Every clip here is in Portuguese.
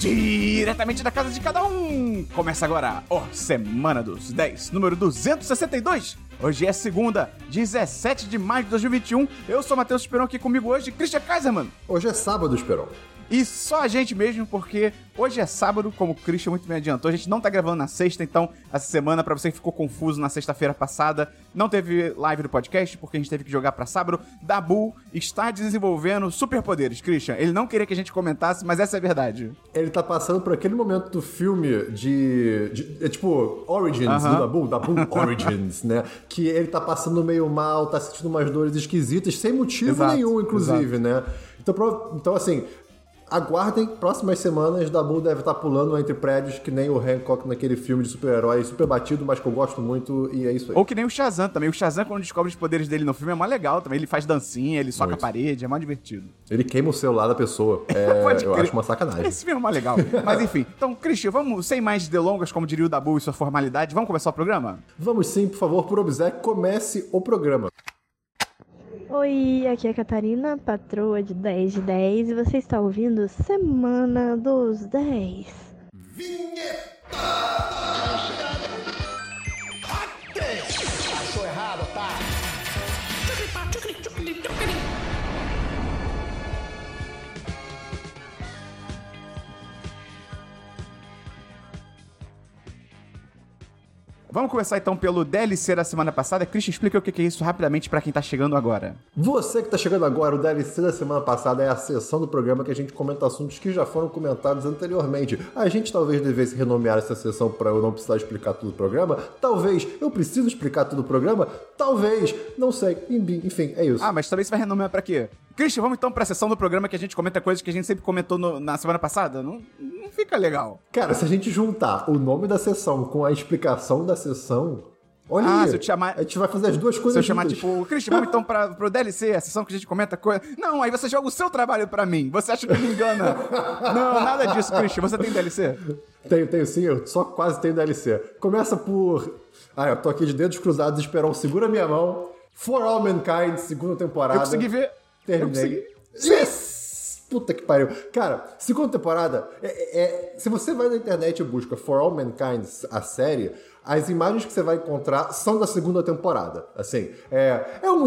Diretamente da casa de cada um! Começa agora, ó, Semana dos 10, número 262. Hoje é segunda, 17 de maio de 2021. Eu sou Matheus Esperon aqui comigo hoje, Christian Kaiserman. Hoje é sábado, Esperon. E só a gente mesmo, porque hoje é sábado, como o Christian muito me adiantou. A gente não tá gravando na sexta, então essa semana, para você que ficou confuso na sexta-feira passada, não teve live do podcast, porque a gente teve que jogar para sábado. Dabu está desenvolvendo superpoderes, Christian. Ele não queria que a gente comentasse, mas essa é a verdade. Ele tá passando por aquele momento do filme de. de é tipo, Origins do Dabu, Dabu Origins, né? Que ele tá passando meio mal, tá sentindo umas dores esquisitas, sem motivo Exato, nenhum, inclusive, exato. né? Então, então, assim, aguardem, próximas semanas, Dabu deve estar pulando entre prédios que nem o Hancock naquele filme de super-herói, super batido, mas que eu gosto muito, e é isso aí. Ou que nem o Shazam também. O Shazam, quando descobre os poderes dele no filme, é mó legal também. Ele faz dancinha, ele soca Muito. a parede, é mó divertido. Ele queima o celular da pessoa. É, eu acho uma sacanagem. Esse filme é mó legal. Mas enfim, então, Christian, vamos, sem mais delongas, como diria o Dabu e sua formalidade, vamos começar o programa? Vamos sim, por favor, por obséquio, comece o programa. Oi, aqui é a Catarina, patroa de 10 de 10, e você está ouvindo Semana dos 10. Vamos começar então pelo DLC da semana passada. Christian, explica o que é isso rapidamente pra quem tá chegando agora. Você que está chegando agora, o DLC da semana passada é a sessão do programa que a gente comenta assuntos que já foram comentados anteriormente. A gente talvez devesse renomear essa sessão para eu não precisar explicar tudo o programa. Talvez eu preciso explicar tudo o programa. Talvez, não sei. Enfim, é isso. Ah, mas também você vai renomear pra quê? Christian, vamos então pra sessão do programa que a gente comenta coisas que a gente sempre comentou no- na semana passada? Não, não fica legal. Cara, se a gente juntar o nome da sessão com a explicação da sessão, olha Ah, aí, se eu te chamar- a gente vai fazer as duas Se coisas eu chamar, juntas. tipo, Christian, vamos então pra, pro DLC, a sessão que a gente comenta coisa. Não, aí você joga o seu trabalho pra mim. Você acha que me engana? não, nada disso, Christian. Você tem DLC? Tenho, tenho sim, eu só quase tenho DLC. Começa por. Ah, eu tô aqui de dedos cruzados, Esperão, segura minha mão. For All Mankind, segunda temporada. Eu consegui ver. Terminei. Yes! Puta que pariu. Cara, segunda temporada, é- é- se você vai na internet e busca For All Mankind, a série, as imagens que você vai encontrar são da segunda temporada. Assim, é, é um.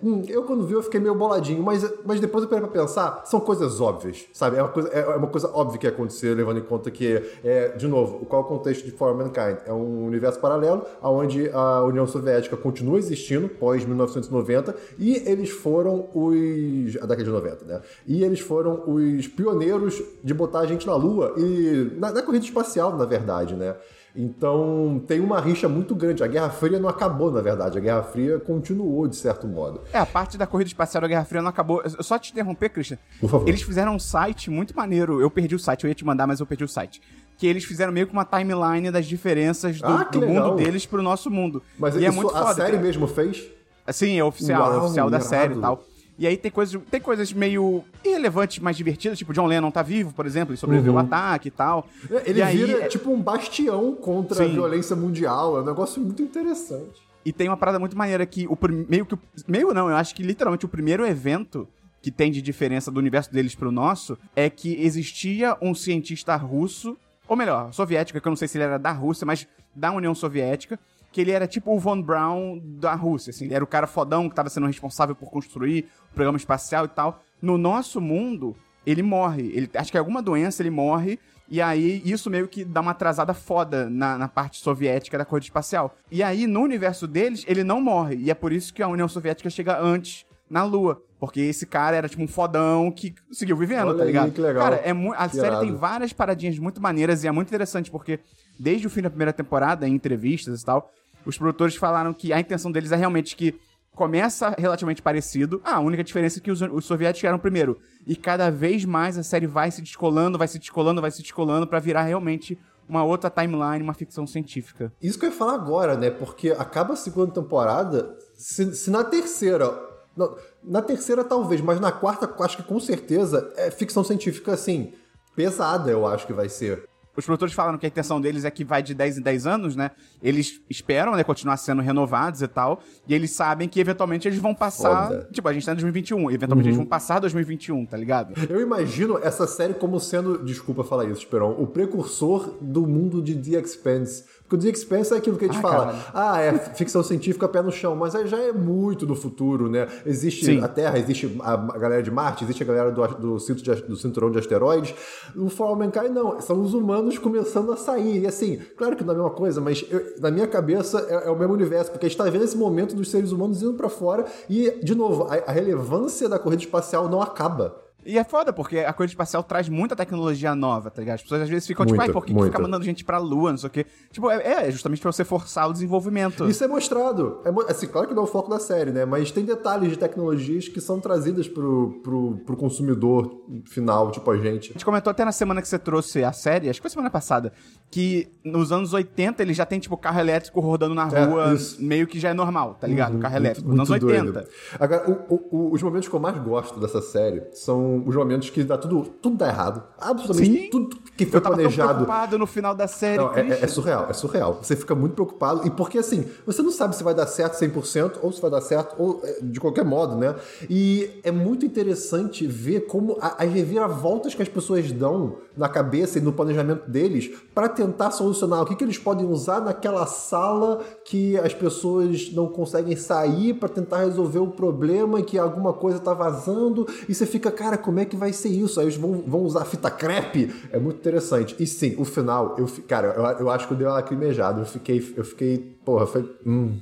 hum, Eu, quando vi, eu fiquei meio boladinho, mas, mas depois eu parei pra pensar, são coisas óbvias, sabe? É uma coisa, é uma coisa óbvia que ia acontecer, levando em conta que, é, de novo, qual é o contexto de For Mankind? É um universo paralelo, onde a União Soviética continua existindo, pós-1990, e eles foram os. a década de 90, né? E eles foram os pioneiros de botar a gente na Lua e. na, na corrida espacial, na verdade, né? Então tem uma rixa muito grande. A Guerra Fria não acabou, na verdade. A Guerra Fria continuou, de certo modo. É, a parte da corrida espacial da Guerra Fria não acabou. Eu só te interromper, Christian. Por favor. Eles fizeram um site muito maneiro. Eu perdi o site, eu ia te mandar, mas eu perdi o site. Que eles fizeram meio que uma timeline das diferenças do, Ah, do mundo deles pro nosso mundo. Mas e é muito a foda. série cara. mesmo fez? Sim, é oficial, é Uau, oficial da irado. série e tal. E aí tem coisas, tem coisas meio irrelevantes, mas divertidas, tipo John Lennon tá vivo, por exemplo, ele sobreviveu ao ataque e tal. Ele e aí, vira é- tipo um bastião contra a Sim. violência mundial. É um negócio muito interessante. E tem uma parada muito maneira que o meio que o- meio não, eu acho que literalmente o primeiro evento que tem de diferença do universo deles pro nosso é que existia um cientista russo, ou melhor, soviético, que eu não sei se ele era da Rússia, mas da União Soviética, que ele era tipo o Von Braun da Rússia, assim, ele era o cara fodão que tava sendo responsável por construir o programa espacial e tal. No nosso mundo, ele morre, ele acho que é alguma doença, ele morre e aí, isso meio que dá uma atrasada foda na, na parte soviética da corrida espacial. E aí, no universo deles, ele não morre. E é por isso que a União Soviética chega antes na Lua. Porque esse cara era tipo um fodão que seguiu vivendo, Olha tá aí, ligado? que legal. Cara, é a Que série irado. tem várias paradinhas muito maneiras e é muito interessante porque desde o fim da primeira temporada, em entrevistas e tal, os produtores falaram que a intenção deles é realmente que começa relativamente parecido. Ah, a única diferença é que os, os soviéticos eram primeiro. E cada vez mais a série vai se descolando, vai se descolando, vai se descolando pra virar realmente uma outra timeline, uma ficção científica. Isso que eu ia falar agora, né? Porque acaba a segunda temporada, se, se na terceira. não, na terceira, talvez, mas na quarta, acho que com certeza é ficção científica, assim, pesada, eu acho que vai ser. Os produtores falaram que a intenção deles é que vai de 10 em 10 anos, né? Eles esperam, né, continuar sendo renovados e tal. E eles sabem que eventualmente eles vão passar. Foda. Tipo, a gente tá em 2021. Eventualmente eles vão passar 2021, tá ligado? Eu imagino essa série como sendo, desculpa falar isso, Esperon, o precursor do mundo de The Expanse. Porque o The Expanse é aquilo que a gente Ah, fala. caralho. Ah, é ficção científica pé no chão, mas aí já é muito do futuro, né? Existe Sim. a Terra, existe a galera de Marte, existe a galera do, do, cinto de- do cinturão de asteroides. O For All Mankind não, são os humanos começando a sair. E assim, claro que não é a mesma coisa, mas eu- na minha cabeça é, é o mesmo universo, porque a gente tá vendo esse momento dos seres humanos indo pra fora e, de novo, a, a relevância da corrida espacial não acaba. E é foda, porque a corrida espacial traz muita tecnologia nova, tá ligado? As pessoas às vezes ficam tipo, Muita, ai, por que, que fica mandando gente pra lua, não sei o quê. Tipo, é, é justamente pra você forçar o desenvolvimento. Isso é mostrado. É, assim, claro que não é o foco da série, né? Mas tem detalhes de tecnologias que são trazidas pro, pro, pro consumidor final, tipo a gente. A gente comentou até na semana que você trouxe a série, acho que foi semana passada, que nos anos 80 ele já tem, tipo, carro elétrico rodando na É, rua, isso. meio que já é normal, tá ligado? carro elétrico. Muito nos anos doido. 80. Agora, o- o- o- os momentos que eu mais gosto dessa série são os momentos que dá tudo, tudo dá errado. Absolutamente Sim. tudo que foi Eu tava planejado. preocupado no final da série. Não, é, é- é surreal, é surreal. Você fica muito preocupado. E porque, assim, você não sabe se vai dar certo 100% ou se vai dar certo ou é, de qualquer modo, né? E é muito interessante ver como a- as reviravoltas que as pessoas dão na cabeça e no planejamento deles para tentar solucionar o que, que eles podem usar naquela sala que as pessoas não conseguem sair para tentar resolver o problema e que alguma coisa tá vazando. E você fica, cara, como é que vai ser isso? Aí eles vão, vão usar fita crepe. É muito interessante. E sim, o final, eu, cara, eu, eu acho que eu dei uma lacrimejada. Eu fiquei, eu fiquei, porra, foi. Hum.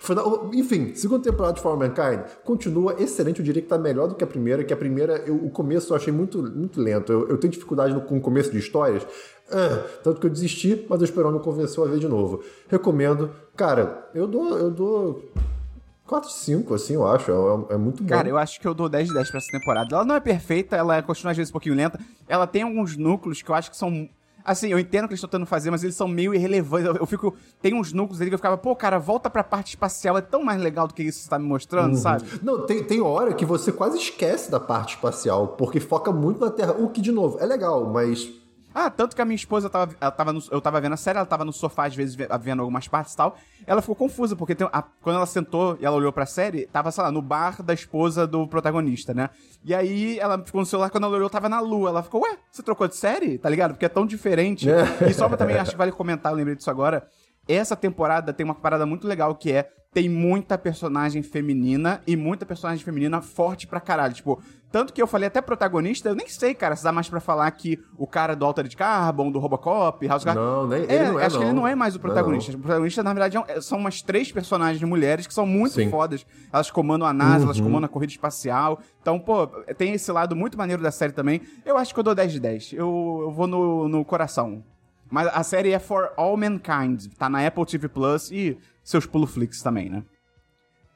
Final- enfim, segunda temporada de For Mankind continua excelente. Eu diria que tá melhor do que a primeira. Que a primeira, eu- o começo eu achei muito, muito lento. Eu, eu tenho dificuldade no- com o começo de histórias. Ah, tanto que eu desisti, mas Esperão me convenceu a ver de novo. Recomendo. Cara, eu dou. Eu dou 4 5, assim, eu acho. É, é muito bom. Cara, eu acho que eu dou 10 de 10 pra essa temporada. Ela não é perfeita, ela continua às vezes um pouquinho lenta. Ela tem alguns núcleos que eu acho que são. Assim, eu entendo o que eles estão tentando fazer, mas eles são meio irrelevantes. Eu, eu fico. Tem uns núcleos ali que eu ficava, pô, cara, volta pra parte espacial, é tão mais legal do que isso que você tá me mostrando, sabe? Não, tem, tem hora que você quase esquece da parte espacial, porque foca muito na Terra. O que, de novo, é legal, mas. Ah, tanto que a minha esposa tava, ela tava no- eu tava vendo a série, ela tava no sofá às vezes ve- vendo algumas partes e tal. Ela ficou confusa, porque tem- a- quando ela sentou e ela olhou pra série, tava, sei lá, no bar da esposa do protagonista, né? E aí ela ficou no celular, quando ela olhou, tava na lua. Ela ficou, ué, você trocou de série? Tá ligado? Porque é tão diferente. É. E só pra também, acho que vale comentar, eu lembrei disso agora. Essa temporada tem uma parada muito legal que é tem muita personagem feminina e muita personagem feminina forte pra caralho. Tipo, tanto que eu falei até protagonista, eu nem sei, cara, se dá mais pra falar que o cara do Altered Carbon, do Robocop, House Guard... Não, nem- é, ele não é, acho que ele não. não é mais o Não é, protagonista. O protagonista, na verdade, é um- são umas três personagens mulheres que são muito Sim. fodas. Elas comandam a NASA, Uhum. elas comandam a corrida espacial. Então, pô, tem esse lado muito maneiro da série também. Eu acho que eu dou 10 de 10. Eu, eu vou no, no coração. Mas a série é For All Mankind. Tá na Apple TV Plus e seus Puloflix também, né?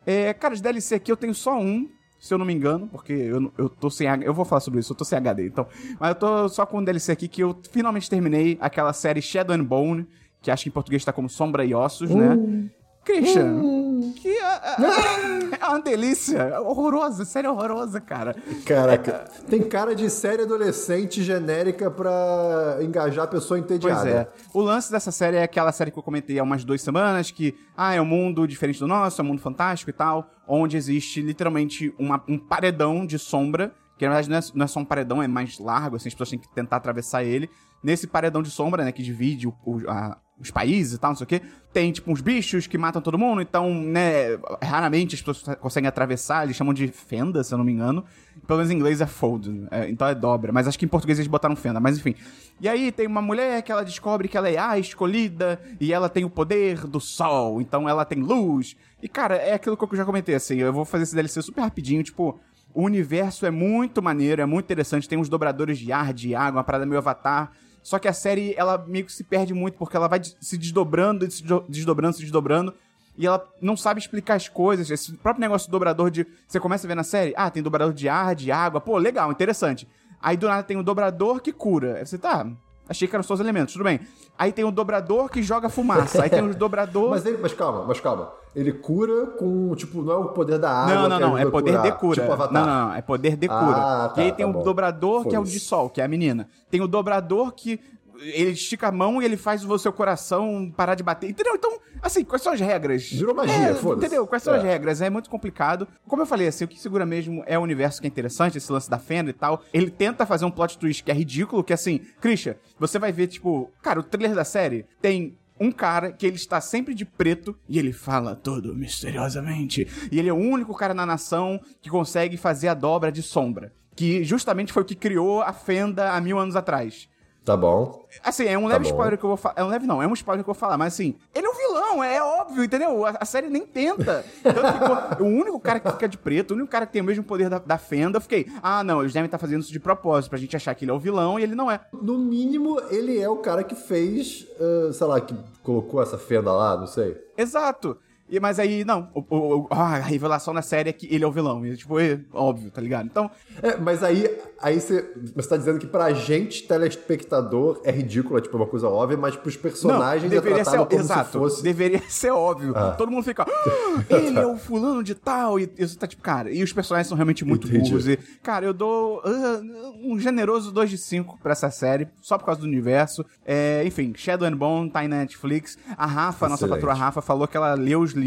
É, cara, de DLC aqui eu tenho só um, se eu não me engano, porque eu, eu tô sem. Eu vou falar sobre isso, eu tô sem HD, então. Mas eu tô só com um DLC aqui que eu finalmente terminei aquela série Shadow and Bone, que acho que em português tá como Sombra e Ossos, né? Christian, que é, é- é uma delícia. Horrorosa, série horrorosa, cara. Caraca, tem cara de série adolescente genérica pra engajar a pessoa entediada. Pois é. O lance dessa série é aquela série que eu comentei há umas duas semanas, que, ah, é um mundo diferente do nosso, é um mundo fantástico e tal, onde existe literalmente uma- um paredão de sombra, que na verdade não é, não é só um paredão, é mais largo, assim, as pessoas têm que tentar atravessar ele. Nesse paredão de sombra, né, que divide o- o- a- os países e tal, não sei o quê, tem, tipo, uns bichos que matam todo mundo, então, né, raramente as pessoas conseguem atravessar, eles chamam de fenda, se eu não me engano. Pelo menos em inglês é fold, é, então é dobra, mas acho que em português eles botaram fenda, mas enfim. E aí tem uma mulher que ela descobre que ela é a escolhida e ela tem o poder do sol, então ela tem luz. E cara, é aquilo que eu já comentei, assim, eu vou fazer esse DLC super rapidinho, tipo, o universo é muito maneiro, é muito interessante, tem uns dobradores de ar, de água, uma parada meio avatar. Só que a série, ela meio que se perde muito, porque ela vai se desdobrando, se do- desdobrando, se desdobrando. E ela não sabe explicar as coisas. Esse próprio negócio do dobrador de. Você começa a ver na série, ah, tem dobrador de ar, de água. Pô, legal, interessante. Aí do nada tem o dobrador que cura. Aí você tá. Achei que eram só os elementos, tudo bem. Aí tem o dobrador que joga fumaça. Aí tem o dobrador. Mas, ele, mas calma, mas calma. Ele cura com, tipo, não é o poder da água Não, não, não. É poder curar, de cura. Tipo Avatar. Não, não, não. É poder de cura. Ah, tá, e aí tem tá o bom. dobrador, que é o de sol, que é a menina. Tem o dobrador que ele estica a mão e ele faz o seu coração parar de bater. Entendeu? Então, assim, quais são as regras? Virou magia, É, foda-se. Entendeu? Quais são É. as regras? É muito complicado. Como eu falei, assim, o que segura mesmo é o universo que é interessante, esse lance da fenda e tal. Ele tenta fazer um plot twist que é ridículo, que assim, Christian, você vai ver, tipo, cara, o trailer da série tem um cara que ele está sempre de preto e ele fala todo misteriosamente. E ele é o único cara na nação que consegue fazer a dobra de sombra. Que justamente foi o que criou a fenda há mil anos atrás. Tá bom. Assim, é um leve bom. spoiler que eu vou falar. É um leve não, é um spoiler que eu vou falar, mas assim, ele é um vilão, é óbvio, entendeu? A, a série nem tenta. Tanto que o único cara que fica de preto, o único cara que tem o mesmo poder da, da fenda, eu fiquei, ah, não, eles devem estar fazendo isso de propósito, pra gente achar que ele é o vilão e ele não é. No mínimo, ele é o cara que fez, ah, sei lá, que colocou essa fenda lá, não sei. Exato. E, mas aí, não. O, o- a revelação na série é que ele é o vilão. E, tipo, é óbvio, tá ligado? Então, É, mas aí, aí você, você tá dizendo que pra gente, telespectador, é ridículo, é tipo uma coisa óbvia, mas pros personagens não, é deveria ser, tratado como exato, se fosse... deveria ser óbvio. Ah. Todo mundo fica, "Ah, ele é o fulano de tal, e isso tá tipo, cara, e os personagens são realmente muito Entendi. burros. E, cara, eu dou ah, um generoso 2 de 5 pra essa série, só por causa do universo. É, enfim, Shadow and Bone tá aí na Netflix. A Rafa, a nossa Excelente. patroa Rafa, falou que ela leu os livros.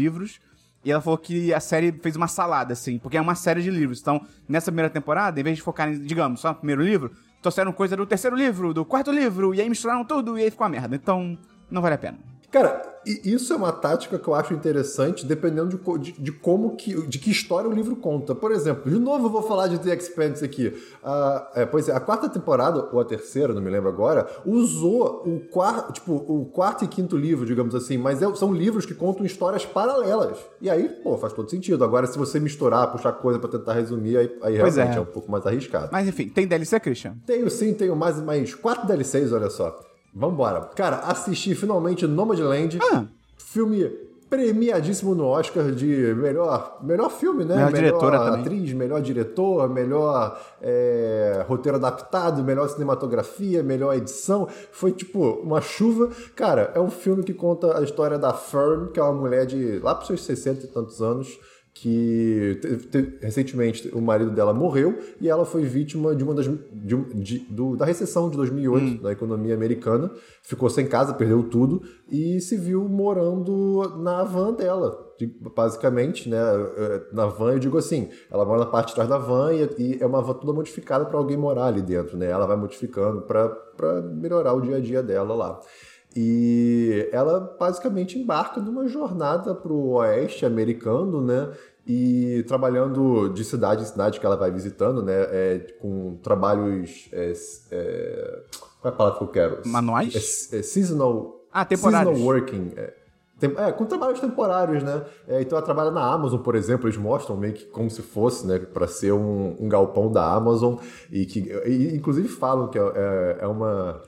E ela falou que a série fez uma salada, assim, porque é uma série de livros. Então, nessa primeira temporada, em vez de focar, em, digamos, só no primeiro livro, trouxeram coisa do terceiro livro, do quarto livro, e aí misturaram tudo, e aí ficou uma merda. Então, não vale a pena. Cara, isso é uma tática que eu acho interessante, dependendo de, de- de como que, de que história o livro conta. Por exemplo, de novo eu vou falar de The Expanse aqui. Ah, é, pois é, a quarta temporada, ou a terceira, não me lembro agora, usou o quarto, tipo, o quarto e quinto livro, digamos assim, mas é- são livros que contam histórias paralelas. E aí, pô, faz todo sentido. Agora, se você misturar, puxar coisa pra tentar resumir, aí, aí realmente é. é. um pouco mais arriscado. Mas enfim, tem DLC, Christian? Tenho sim, tenho mais, mais quatro DLCs, olha só. Vambora. Cara, assisti finalmente Nomadland. Ah. Filme premiadíssimo no Oscar de melhor, melhor filme, né? Melhor diretora também. atriz, melhor diretor, melhor é, roteiro adaptado, melhor cinematografia, melhor edição. Foi tipo uma chuva. Cara, é um filme que conta a história da Fern, que é uma mulher de lá pros seus 60 e tantos anos, que te- te- recentemente o marido dela morreu e ela foi vítima de uma das de de- do- da recessão de 2008 da economia americana, ficou sem casa, perdeu tudo e se viu morando na van dela. de- Basicamente, né? eh, Na van, eu digo assim, ela mora na parte de trás da van e, e é uma van toda modificada para alguém morar ali dentro, né? Ela vai modificando para melhorar o dia a dia dela lá. E ela basicamente embarca numa jornada para o oeste americano, né? E trabalhando de cidade em cidade que ela vai visitando, né? É, com trabalhos. é, é, qual é a palavra que eu quero? Manuais? É, é seasonal. Ah, temporários. Seasonal working. É, Tem- com trabalhos temporários, né? Então ela trabalha na Amazon, por exemplo, eles mostram meio que como se fosse, né, para ser um, um galpão da Amazon e que, e, inclusive, falam que é uma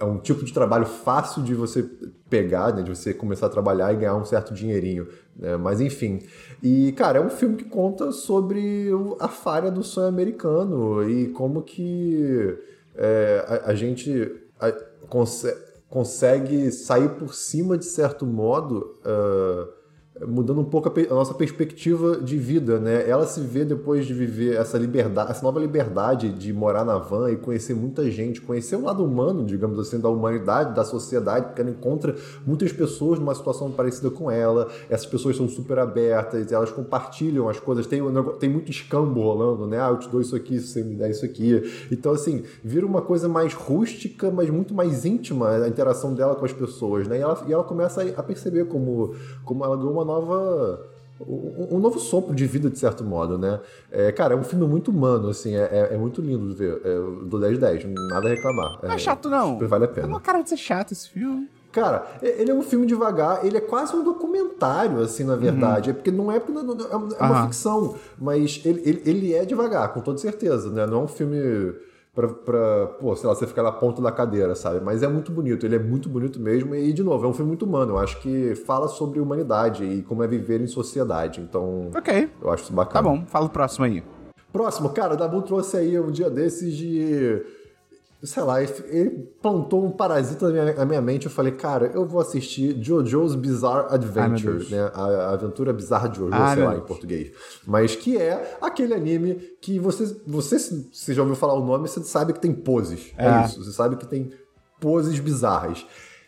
é um tipo de trabalho fácil de você pegar, né, de você começar a trabalhar e ganhar um certo dinheirinho, né? Mas enfim, e cara, é um filme que conta sobre a falha do sonho americano e como que é, a, a gente a- conse- consegue sair por cima de certo modo, ah, mudando um pouco a, a nossa perspectiva de vida, né? Ela se vê depois de viver essa liberdade, essa nova liberdade de morar na van e conhecer muita gente, conhecer o lado humano, digamos assim, da humanidade, da sociedade, porque ela encontra muitas pessoas numa situação parecida com ela. Essas pessoas são super abertas, elas compartilham as coisas. Tem, tem muito escambo rolando, né? Ah, eu te dou isso aqui, você me der isso aqui. Então, assim, vira uma coisa mais rústica, mas muito mais íntima a interação dela com as pessoas, né? E ela, e ela começa a, a perceber como, como ela ganhou uma nova um, novo sopro de vida, de certo modo, né? É, cara, é um filme muito humano, assim, é, é- é muito lindo de ver. É, dou 10 de 10, nada a reclamar. Não é chato, não. vale a pena. uma cara de ser chato esse filme. Cara, ele é um filme devagar, ele é quase um documentário, assim, na verdade. É porque não é porque não- é uma é uma Aham. ficção, mas ele, ele, ele é devagar, com toda certeza, né? Não é um filme pra, pra, pô, sei lá, você ficar na ponta da cadeira, sabe? Mas é muito bonito, ele é muito bonito mesmo. E, de novo, é um filme muito humano. Eu acho que fala sobre humanidade e como é viver em sociedade. Então, Ok. eu acho isso Tá bacana. bom, fala o próximo aí. Próximo, cara, o Dabu trouxe aí um dia desses de. Sei lá, ele- plantou um parasita na minha, na minha mente. Eu falei, cara, eu vou assistir JoJo's Bizarre Ai, Adventure, Deus. né? A, a aventura bizarra de Jojo, Ai, sei lá, em Deus. português. Mas que é aquele anime que você, você, se você já ouviu falar o nome, você sabe que tem poses. É, É. isso. Você sabe que tem poses bizarras.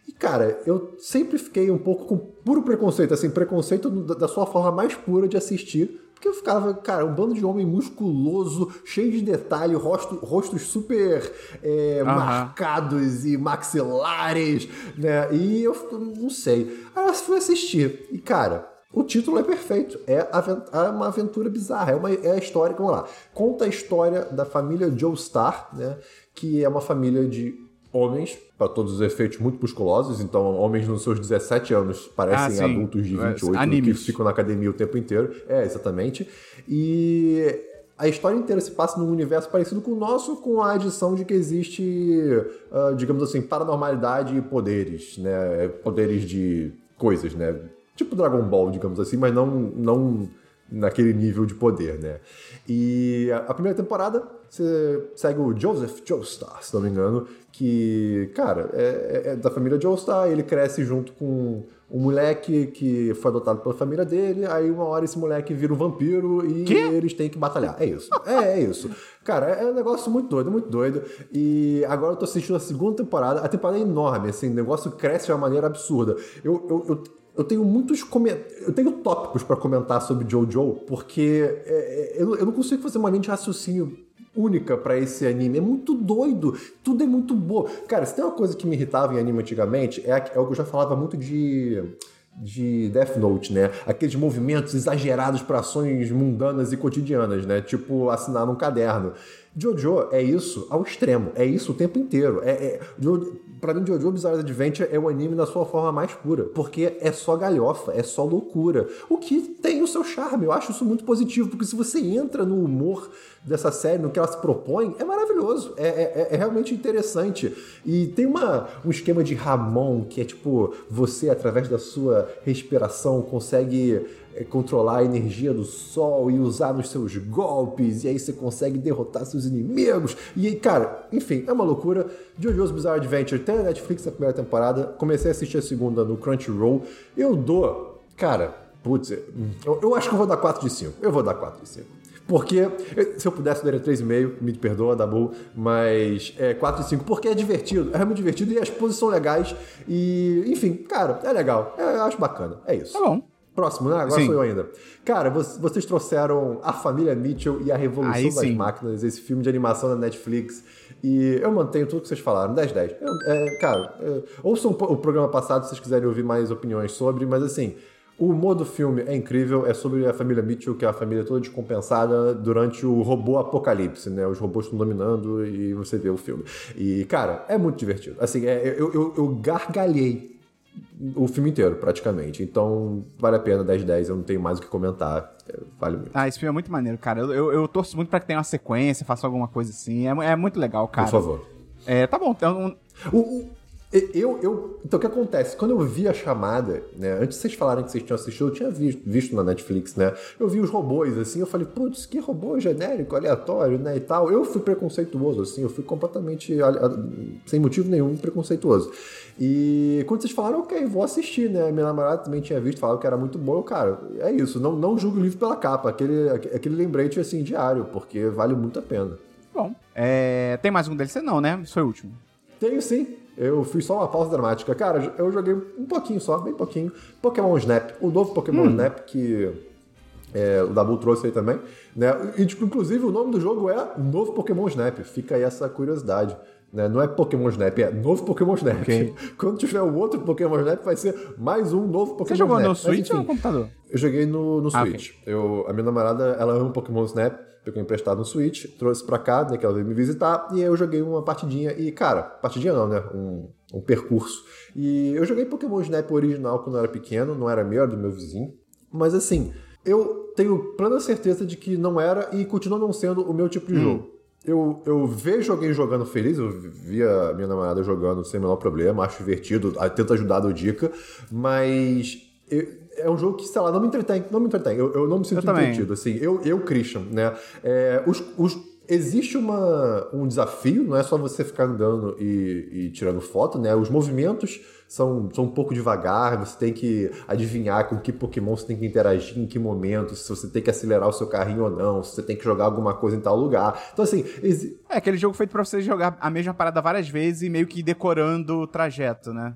E, cara, eu sempre fiquei um pouco com puro preconceito, assim, preconceito da sua forma mais pura de assistir. Porque eu ficava, cara, um bando de homem musculoso, cheio de detalhe, rosto, rostos super é, marcados e maxilares, né? E eu não sei. Aí eu fui assistir. E, cara, o título é perfeito. É, é uma aventura bizarra. É, uma, é a história, vamos lá. Conta a história da família Joestar, né? Que é uma família de homens, para todos os efeitos, muito musculosos. Então, homens nos seus 17 anos parecem ah, adultos de 28 é, que ficam na academia o tempo inteiro. É, exatamente. E a história inteira se passa num universo parecido com o nosso, com a adição de que existe, uh, digamos assim, paranormalidade e poderes, né? Poderes de coisas, né? Tipo Dragon Ball, digamos assim, mas não, não naquele nível de poder, né? E a, primeira temporada você segue o Joseph Joestar, se não me engano, que, cara, é, é, da família Joestar, ele cresce junto com um moleque que foi adotado pela família dele, aí uma hora esse moleque vira um vampiro e que? eles têm que batalhar. É isso. É, é isso. Cara, é, é um negócio muito doido, muito doido. E agora eu tô assistindo a segunda temporada. A temporada é enorme, assim, o negócio cresce de uma maneira absurda. Eu, eu, eu, eu tenho muitos eu tenho tópicos para comentar sobre Jojo, porque é, é, eu, eu não consigo fazer uma linha de raciocínio única para esse anime. É muito doido, tudo é muito bom. Cara, se tem uma coisa que me irritava em anime antigamente, é, é o que eu já falava muito de de Death Note, né? Aqueles movimentos exagerados para ações mundanas e cotidianas, né? Tipo assinar num caderno. Jojo é isso ao extremo, é isso o tempo inteiro. É, é, para mim, Jojo Bizarre Adventure é o anime na sua forma mais pura, porque é só galhofa, é só loucura. O que tem o seu charme, eu acho isso muito positivo, porque se você entra no humor dessa série, no que ela se propõe, é maravilhoso, é, é, é realmente interessante. E tem uma, um esquema de Ramon, que é tipo, você, através da sua respiração, consegue é, controlar a energia do sol e usar nos seus golpes, e aí você consegue derrotar seus inimigos. E aí, cara, enfim, é uma loucura. JoJo's Bizarre Adventure tem na Netflix a primeira temporada, comecei a assistir a segunda no Crunchyroll. Eu dou, cara, putz, eu, eu acho que eu vou dar 4 de 5. Eu vou dar 4 de 5. Porque, se eu pudesse, eu daria 3,5, me perdoa, Dabu, mas é 4 e 5, porque é divertido, é realmente divertido e as poses são legais e, enfim, cara, é legal, é, eu acho bacana, é isso. Tá bom. Próximo, né? Agora sim. sou eu ainda. Cara, vocês trouxeram A Família Mitchell e a Revolução Aí, das sim. Máquinas, esse filme de animação da Netflix. E eu mantenho tudo que vocês falaram, 10 10. É, cara, é, ouçam o programa passado se vocês quiserem ouvir mais opiniões sobre, mas assim, o humor do filme é incrível, é sobre a família Mitchell, que é a família toda descompensada durante o robô apocalipse, né? Os robôs estão dominando e você vê o filme. E, cara, é muito divertido. Assim, é, eu, eu, eu gargalhei o filme inteiro, praticamente. Então, vale a pena 10 10, eu não tenho mais o que comentar. É, vale muito. Ah, esse filme é muito maneiro, cara. Eu, eu, eu torço muito para que tenha uma sequência, faça alguma coisa assim. É, é muito legal, cara. Por favor. É, tá bom. Então, o, eu, eu, então o que acontece? Quando eu vi a chamada, né? Antes de vocês falarem que vocês tinham assistido, eu tinha visto, visto na Netflix, né? Eu vi os robôs, assim, eu falei, putz, que robô genérico, aleatório, né? E tal. Eu fui preconceituoso, assim, eu fui completamente, sem motivo nenhum, preconceituoso. E quando vocês falaram, ok, vou assistir, né? Minha namorada também tinha visto, falava que era muito bom. Eu, cara, é isso, não, não julgue o livro pela capa, aquele, aquele lembrete, assim, diário, porque vale muito a pena. Bom, é... tem mais um DLC? Não, né? Isso foi o último. Tenho sim. Eu fiz só uma pausa dramática. Cara, eu joguei um pouquinho só, bem pouquinho. Pokémon Snap, o novo Pokémon hum. Snap que é, o Dabu trouxe aí também. Né? E, tipo, inclusive, o nome do jogo é Novo Pokémon Snap. Fica aí essa curiosidade. Né? Não é Pokémon Snap, é novo Pokémon Snap. Okay. Quando tiver o outro Pokémon Snap, vai ser mais um novo Pokémon Snap. Você jogou Snap. no Switch Mas, ou no computador? Eu joguei no, no ah, Switch. Okay. Eu, a minha namorada, ela ama Pokémon Snap pegou emprestado no Switch, trouxe pra cá, né, que ela veio me visitar, e aí eu joguei uma partidinha, e cara, partidinha não, né, um, um percurso. E eu joguei Pokémon Snap original quando eu era pequeno, não era meu, era do meu vizinho, mas assim, eu tenho plena certeza de que não era e continua não sendo o meu tipo de hum. jogo. Eu, eu vejo alguém jogando feliz, eu via minha namorada jogando sem o menor problema, acho divertido, tento ajudar do dica, mas eu, é um jogo que, sei lá, não me entretém, não me entretém. Eu, eu não me sinto eu entretido, assim. Eu, eu, Christian, né? É, os, os, existe uma, um desafio, não é só você ficar andando e, e tirando foto, né? Os movimentos são, são um pouco devagar, você tem que adivinhar com que Pokémon você tem que interagir, em que momento, se você tem que acelerar o seu carrinho ou não, se você tem que jogar alguma coisa em tal lugar. Então, assim. Exi... É aquele jogo feito pra você jogar a mesma parada várias vezes e meio que decorando o trajeto, né?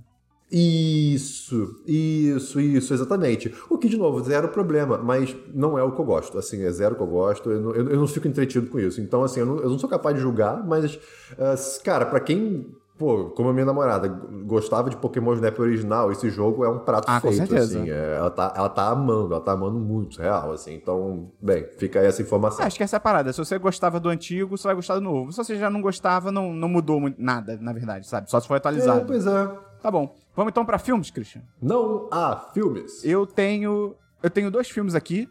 Isso, isso, isso, exatamente. O que, de novo, zero problema, mas não é o que eu gosto. Assim, é zero que eu gosto, eu não, eu, eu não fico entretido com isso. Então, assim, eu não, eu não sou capaz de julgar, mas, uh, cara, para quem Pô, como a minha namorada gostava de Pokémon Snap original, esse jogo é um prato ah, feito, assim. É, ela, tá, ela tá amando, ela tá amando muito, real, assim. Então, bem, fica aí essa informação. É, acho que essa é a parada. Se você gostava do antigo, você vai gostar do novo. Se você já não gostava, não, não mudou muito, nada, na verdade, sabe? Só se foi atualizado. É, pois é. Tá bom. Vamos então para filmes, Christian? Não há filmes. Eu tenho. Eu tenho dois filmes aqui.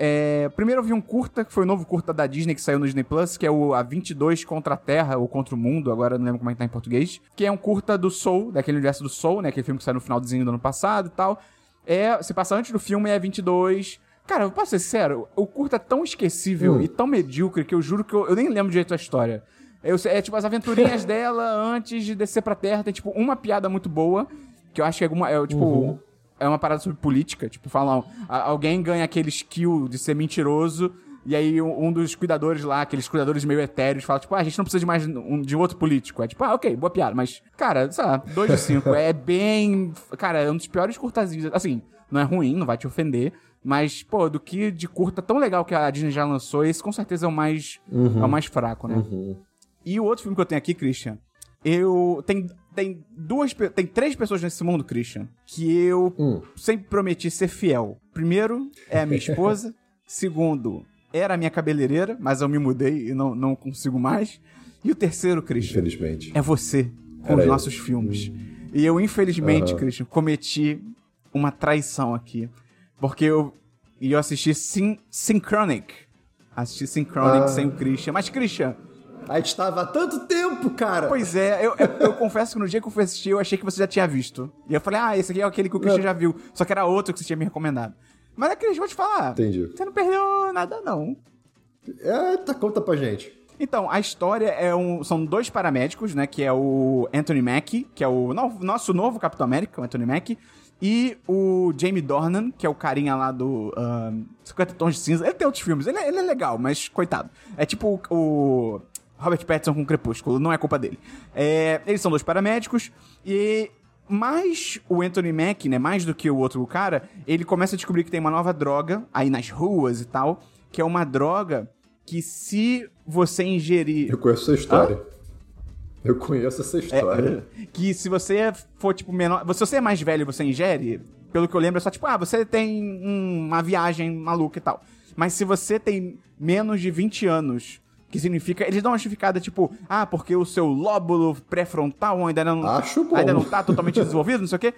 É, primeiro eu vi um curta, que foi o novo curta da Disney que saiu no Disney Plus, que é o A 22 contra a Terra, ou contra o Mundo, agora não lembro como é que tá em português. Que é um curta do Soul, daquele universo do Soul, né? Aquele filme que saiu no finalzinho do ano passado e tal. É, se passa antes do filme, é 22. Cara, eu posso ser sincero, o curta é tão esquecível Hum. e tão medíocre que eu juro que eu, eu nem lembro direito a história. Eu, é tipo as aventurinhas dela antes de descer pra Terra, tem tipo uma piada muito boa, que eu acho que é alguma. É, tipo. Uhum. É uma parada sobre política, tipo, falam, alguém ganha aquele skill de ser mentiroso, e aí um, dos cuidadores lá, aqueles cuidadores meio etéreos, fala, tipo, ah, a gente não precisa de mais um, de outro político. É tipo, ah, ok, boa piada, mas, cara, sei lá, 2 de 5. é bem. Cara, é um dos piores curtazinhos. Assim, não é ruim, não vai te ofender. Mas, pô, do que de curta tão legal que a Disney já lançou, esse com certeza é o mais, é o mais fraco, né? E o outro filme que eu tenho aqui, Christian, eu. Tem, tem duas. Tem três pessoas nesse mundo, Christian, que eu Hum. sempre prometi ser fiel. Primeiro é a minha esposa. Segundo, era a minha cabeleireira, mas eu me mudei e não, não consigo mais. E o terceiro, Christian, Infelizmente. é você com Era os eu. nossos filmes. E eu, infelizmente, Aham. Christian, cometi uma traição aqui. Porque eu. E eu assisti Syn Synchronic. Assisti Synchronic Ah. sem o Christian. Mas, Christian, A gente tava há tanto tempo, cara! Pois é, eu, eu, eu confesso que no dia que eu fui assistir, eu achei que você já tinha visto. E eu falei, ah, esse aqui é aquele que o Christian já viu. Só que era outro que você tinha me recomendado. Mas é que vou te falar. Entendi. Você não perdeu nada, não. É, tá, conta pra gente. Então, a história é um. São dois paramédicos, né? Que é o Anthony Mackie, que é o no- nosso novo Capitão América, o Anthony Mackie, e o Jamie Dornan, que é o carinha lá do ahn, 50 Tons de Cinza. Ele tem outros filmes, ele é, ele é legal, mas coitado. É tipo o. o Robert Pattinson com Crepúsculo, não é culpa dele. É, eles são dois paramédicos e mais o Anthony Mackie, né, mais do que o outro cara, ele começa a descobrir que tem uma nova droga aí nas ruas e tal, que é uma droga que se você ingerir Eu conheço essa história. Eu conheço essa história. é, que se você for, tipo, menor. Se você é mais velho e você ingere, pelo que eu lembro, é só tipo, ah, você tem um- uma viagem maluca e tal. Mas se você tem menos de 20 anos, que significa. Eles dão uma justificada, tipo, ah, porque o seu lóbulo pré-frontal ainda não. Acho bom. Ainda não tá totalmente desenvolvido, não sei o quê.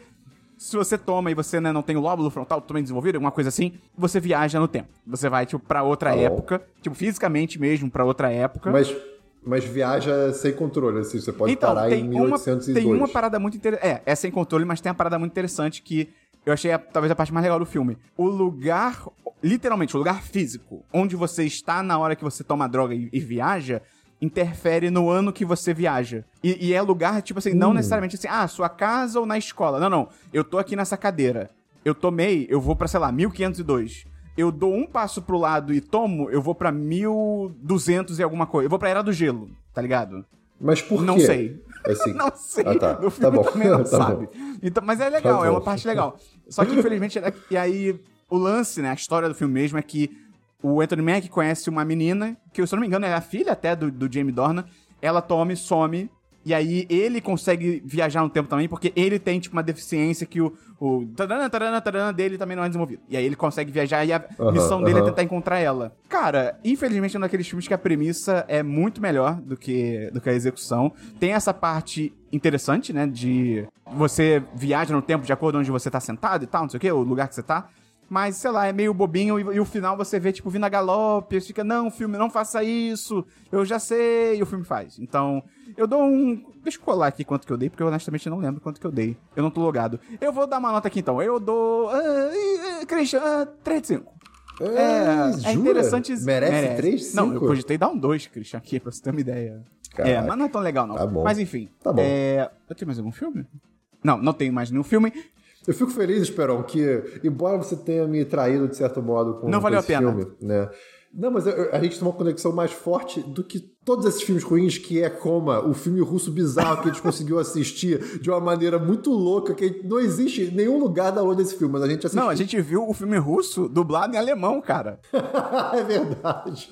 Se você toma e você né, não tem o lóbulo frontal totalmente desenvolvido, alguma coisa assim, você viaja no tempo. Você vai, tipo, pra outra bom. época. Tipo, fisicamente mesmo, pra outra época. Mas, mas viaja sem controle, assim, você pode parar em Então, uma, 1802. tem uma parada muito interessante. É, é sem controle, mas tem uma parada muito interessante que eu achei a- talvez a parte mais legal do filme. O lugar, literalmente, o lugar físico, onde você está na hora que você toma a droga e, e viaja, interfere no ano que você viaja. E, e é lugar, tipo assim, Hum. não necessariamente assim, ah, sua casa ou na escola. Não, não. Eu tô aqui nessa cadeira. Eu tomei, eu vou pra, sei lá, 1502. Eu dou um passo pro lado e tomo, eu vou pra 1200 e alguma coisa. Eu vou pra Era do Gelo, tá ligado? Mas por Não quê? sei. Assim. Não sei. Ah, tá. No filme Tá bom. também não Tá sabe. bom. Então, mas é legal, Tá é uma parte legal. Só que, infelizmente, é- e aí o lance, né, a história do filme mesmo é que o Anthony Mack conhece uma menina, que se eu não me engano é a filha até do, do Jamie Dornan, ela toma e some, e aí ele consegue viajar no tempo também, porque ele tem, tipo, uma deficiência que o, o tarana, tarana, tarana dele também não é desenvolvido. E aí ele consegue viajar e a Aham, missão dele é tentar encontrar ela. Cara, infelizmente é um daqueles filmes que a premissa é muito melhor do que, do que a execução. Tem essa parte interessante, né, de você viaja no tempo de acordo onde você tá sentado e tal, não sei o que, o lugar que você tá. Mas, sei lá, é meio bobinho e, e o final você vê, tipo, vindo a galope, fica, não, filme, não faça isso, eu já sei, e o filme faz. Então, eu dou um... Deixa eu colar aqui quanto que eu dei, porque eu honestamente não lembro quanto que eu dei. Eu não tô logado. Eu vou dar uma nota aqui, então. Eu dou... Uh, Christian, uh, 3 de 5. É, é jura? interessante. Merece três, cinco? Não, eu cogitei dar um 2, Christian, aqui, pra você ter uma ideia. Caraca. É, mas não é tão legal, não. Tá bom. Mas enfim. Tá bom. É... Eu tenho mais algum filme? Não, não tenho mais nenhum filme. Eu fico feliz, Esperão, que, embora você tenha me traído de certo modo com, Não valeu a pena. filme, né? Não, mas a gente tem uma conexão mais forte do que todos esses filmes ruins, que é Coma, o filme russo bizarro que a gente conseguiu assistir de uma maneira muito louca, que não existe nenhum lugar da lua desse filme, mas a gente assistiu. Não, a gente viu o filme russo dublado em alemão, cara. é verdade.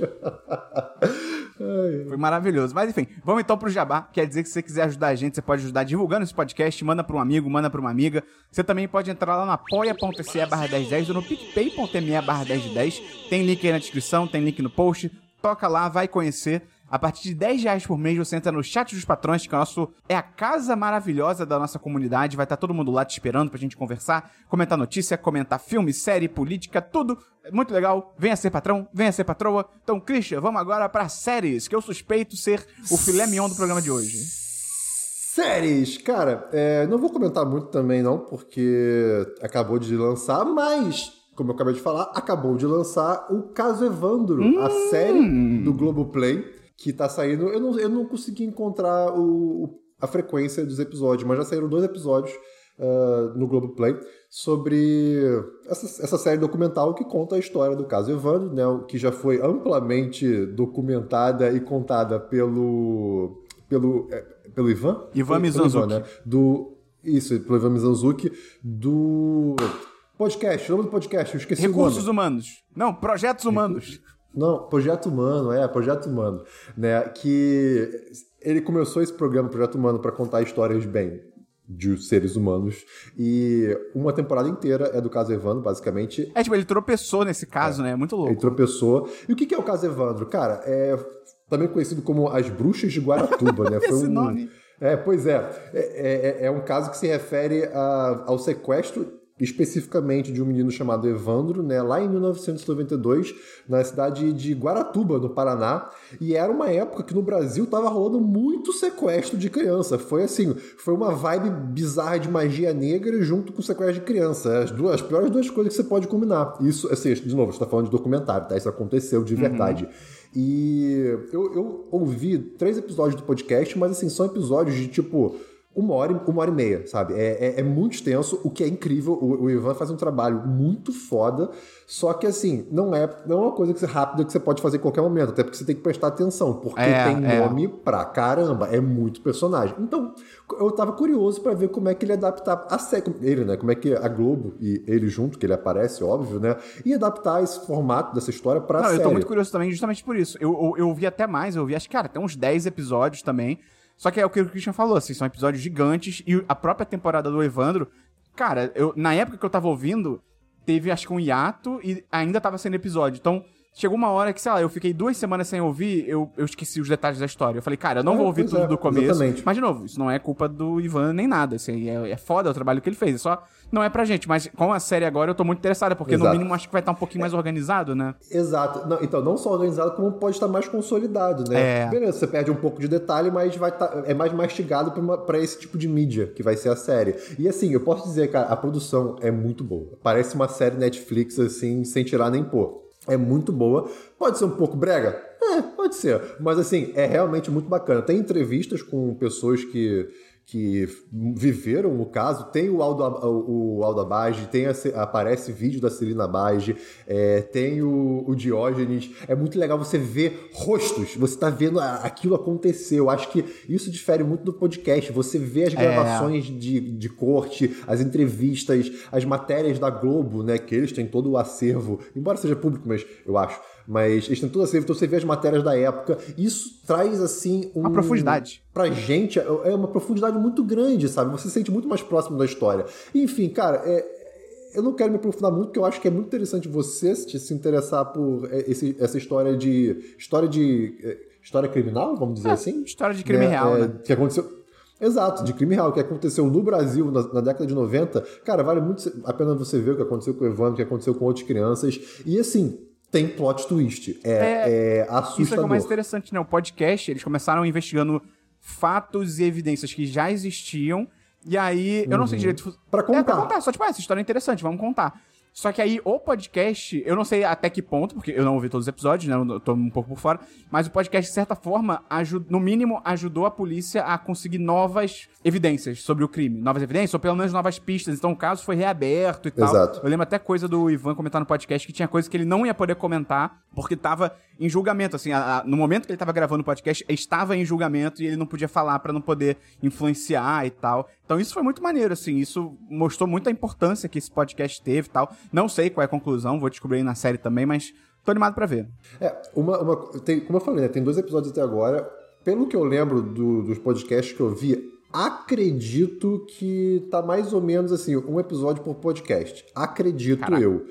Foi maravilhoso. Mas enfim, vamos então pro Jabá. Quer dizer que se você quiser ajudar a gente, você pode ajudar divulgando esse podcast, manda pra um amigo, manda pra uma amiga. Você também pode entrar lá no apoia.se barra 1010 ou no picpay.me barra 1010. Tem link aí na descrição, tem link no post. Toca lá, vai conhecer. A partir de 10 reais por mês você entra no chat dos patrões, que é, nosso, é a casa maravilhosa da nossa comunidade. Vai estar todo mundo lá te esperando pra gente conversar, comentar notícia, comentar filme, série, política, tudo. É Muito legal. Venha ser patrão, venha ser patroa. Então, Christian, vamos agora pra séries, que eu suspeito ser o filé mignon do programa de hoje. Séries, cara, é, não vou comentar muito também não, porque acabou de lançar, mas, como eu acabei de falar, acabou de lançar o Caso Evandro, a série do Globoplay, que tá saindo. Eu não, eu não consegui encontrar o, o- a frequência dos episódios, mas já saíram dois episódios ah, no Globoplay sobre essa, essa série documental que conta a história do caso Evandro, né, o que já foi amplamente documentada e contada pelo pelo é, pelo Ivan Ivan Mizanzuki. né? do isso pelo Ivan Mizanzuki do podcast o nome do podcast eu esqueci o Recursos nome humanos. Não, projetos humanos. Não, Projeto Humano, é, Projeto Humano, né? Que ele começou esse programa Projeto Humano para contar histórias bem de seres humanos e uma temporada inteira é do caso Evandro, basicamente. É tipo, ele tropeçou nesse caso, né? É muito louco. Ele tropeçou. E o que que é o caso Evandro? Cara, é também conhecido como as Bruxas de Guaratuba, né? Foi Esse um- nome. É, pois é. É, é- é um caso que se refere a- ao sequestro especificamente de um menino chamado Evandro, né, lá em 1992, na cidade de Guaratuba, no Paraná, e era uma época que no Brasil tava rolando muito sequestro de criança. Foi assim, foi uma vibe bizarra de magia negra junto com sequestro de criança. As, duas, as piores duas coisas que você pode combinar. Isso, assim, de novo, você tá falando de documentário, tá? Isso aconteceu de verdade. E eu, eu ouvi três episódios do podcast, mas assim, são episódios de tipo uma hora, e- uma hora e meia, sabe? É, é, é muito extenso, o que é incrível. O, o Ivan faz um trabalho muito foda, só que assim, não é, não é uma coisa que você, rápida que você pode fazer em qualquer momento, até porque você tem que prestar atenção, porque É, tem é. nome pra caramba, é muito personagem. Então, eu tava curioso pra ver como é que ele adaptar a série, ele, né? Como é que a Globo e ele junto, que ele aparece, óbvio, né? Ia adaptar esse formato dessa história pra Não, série. eu tô muito curioso também, justamente por isso. Eu, eu, eu vi até mais, eu vi, acho que, cara, tem uns 10 episódios também. Só que é o que o Christian falou, assim, são episódios gigantes. E a própria temporada do Evandro, cara, eu, na época que eu tava ouvindo, teve acho que um hiato e ainda tava sendo episódio. Então, chegou uma hora que, sei lá, eu fiquei duas semanas sem ouvir, eu, eu esqueci os detalhes da história. Eu falei, cara, eu não É, vou ouvir tudo é, do começo. exatamente. Mas, de novo, isso não é culpa do Ivan nem nada. Assim, é, é foda o trabalho que ele fez. É só. Não é pra gente. Mas com a série agora eu tô muito interessada, porque no Exato. mínimo acho que vai estar um pouquinho mais organizado, né? Exato. Não, então, não só organizado, como pode estar mais consolidado, né? É. Beleza, você perde um pouco de detalhe, mas vai tá, é mais mastigado pra, uma- pra esse tipo de mídia, que vai ser a série. E assim, eu posso dizer, cara, a produção é muito boa. Parece uma série Netflix, assim, sem tirar nem pôr. É muito boa. Pode ser um pouco brega? É, pode ser. Mas assim, é realmente muito bacana. Tem entrevistas com pessoas que que viveram o caso, tem o Aldo, o, Aldo Abage, tem a, Ce- aparece vídeo da Celina Abage, é, tem o, o Diógenes. É muito legal você ver rostos, você tá vendo a- aquilo acontecer. Eu acho que isso difere muito do podcast. Você vê as gravações de, de corte, as entrevistas, as matérias da Globo, né? Que eles têm todo o acervo, embora seja público, mas eu acho. Mas eles têm todo o acervo, então você vê as matérias da época. Isso traz, assim, um, Uma profundidade. pra gente é é uma profundidade muito grande, sabe? Você se sente muito mais próximo da história. Enfim, cara, é, eu não quero me aprofundar muito, porque eu acho que é muito interessante você se, interessar por é, esse- essa história de. História de. é, História criminal, vamos dizer É, assim? história de crime real, é, né? Que aconteceu. Exato, de crime real, que aconteceu no Brasil na, na década de 90. Cara, vale muito a pena você ver o que aconteceu com o Evandro, o que aconteceu com outras crianças. E assim, tem plot twist. É, é, assustador. Isso é é o mais interessante, né? O podcast, eles começaram investigando fatos e evidências que já existiam. E aí, eu não sei direito. Pra É, pra contar. contar. Só tipo, ah, essa história é interessante, vamos contar. Só que aí o podcast, eu não sei até que ponto, porque eu não ouvi todos os episódios, né? Eu tô um pouco por fora, mas o podcast, de certa forma, ajud, no mínimo, ajudou a polícia a conseguir novas evidências sobre o crime. Novas evidências, ou pelo menos novas pistas. Então o caso foi reaberto e tal. Exato. Eu lembro até coisa do Ivan comentar no podcast que tinha coisa que ele não ia poder comentar porque tava em julgamento. Assim, a- a- no momento que ele tava gravando o podcast, estava em julgamento e ele não podia falar pra não poder influenciar e tal. Então isso foi muito maneiro, assim. Isso mostrou muito a importância que esse podcast teve e tal. Não sei qual é a conclusão, vou descobrir aí na série também, mas tô animado pra ver. É, uma, uma, tem, como eu falei, né, tem dois episódios até agora. Pelo que eu lembro do- dos podcasts que eu vi, acredito que tá mais ou menos assim, um episódio por podcast. Acredito Caraca. eu.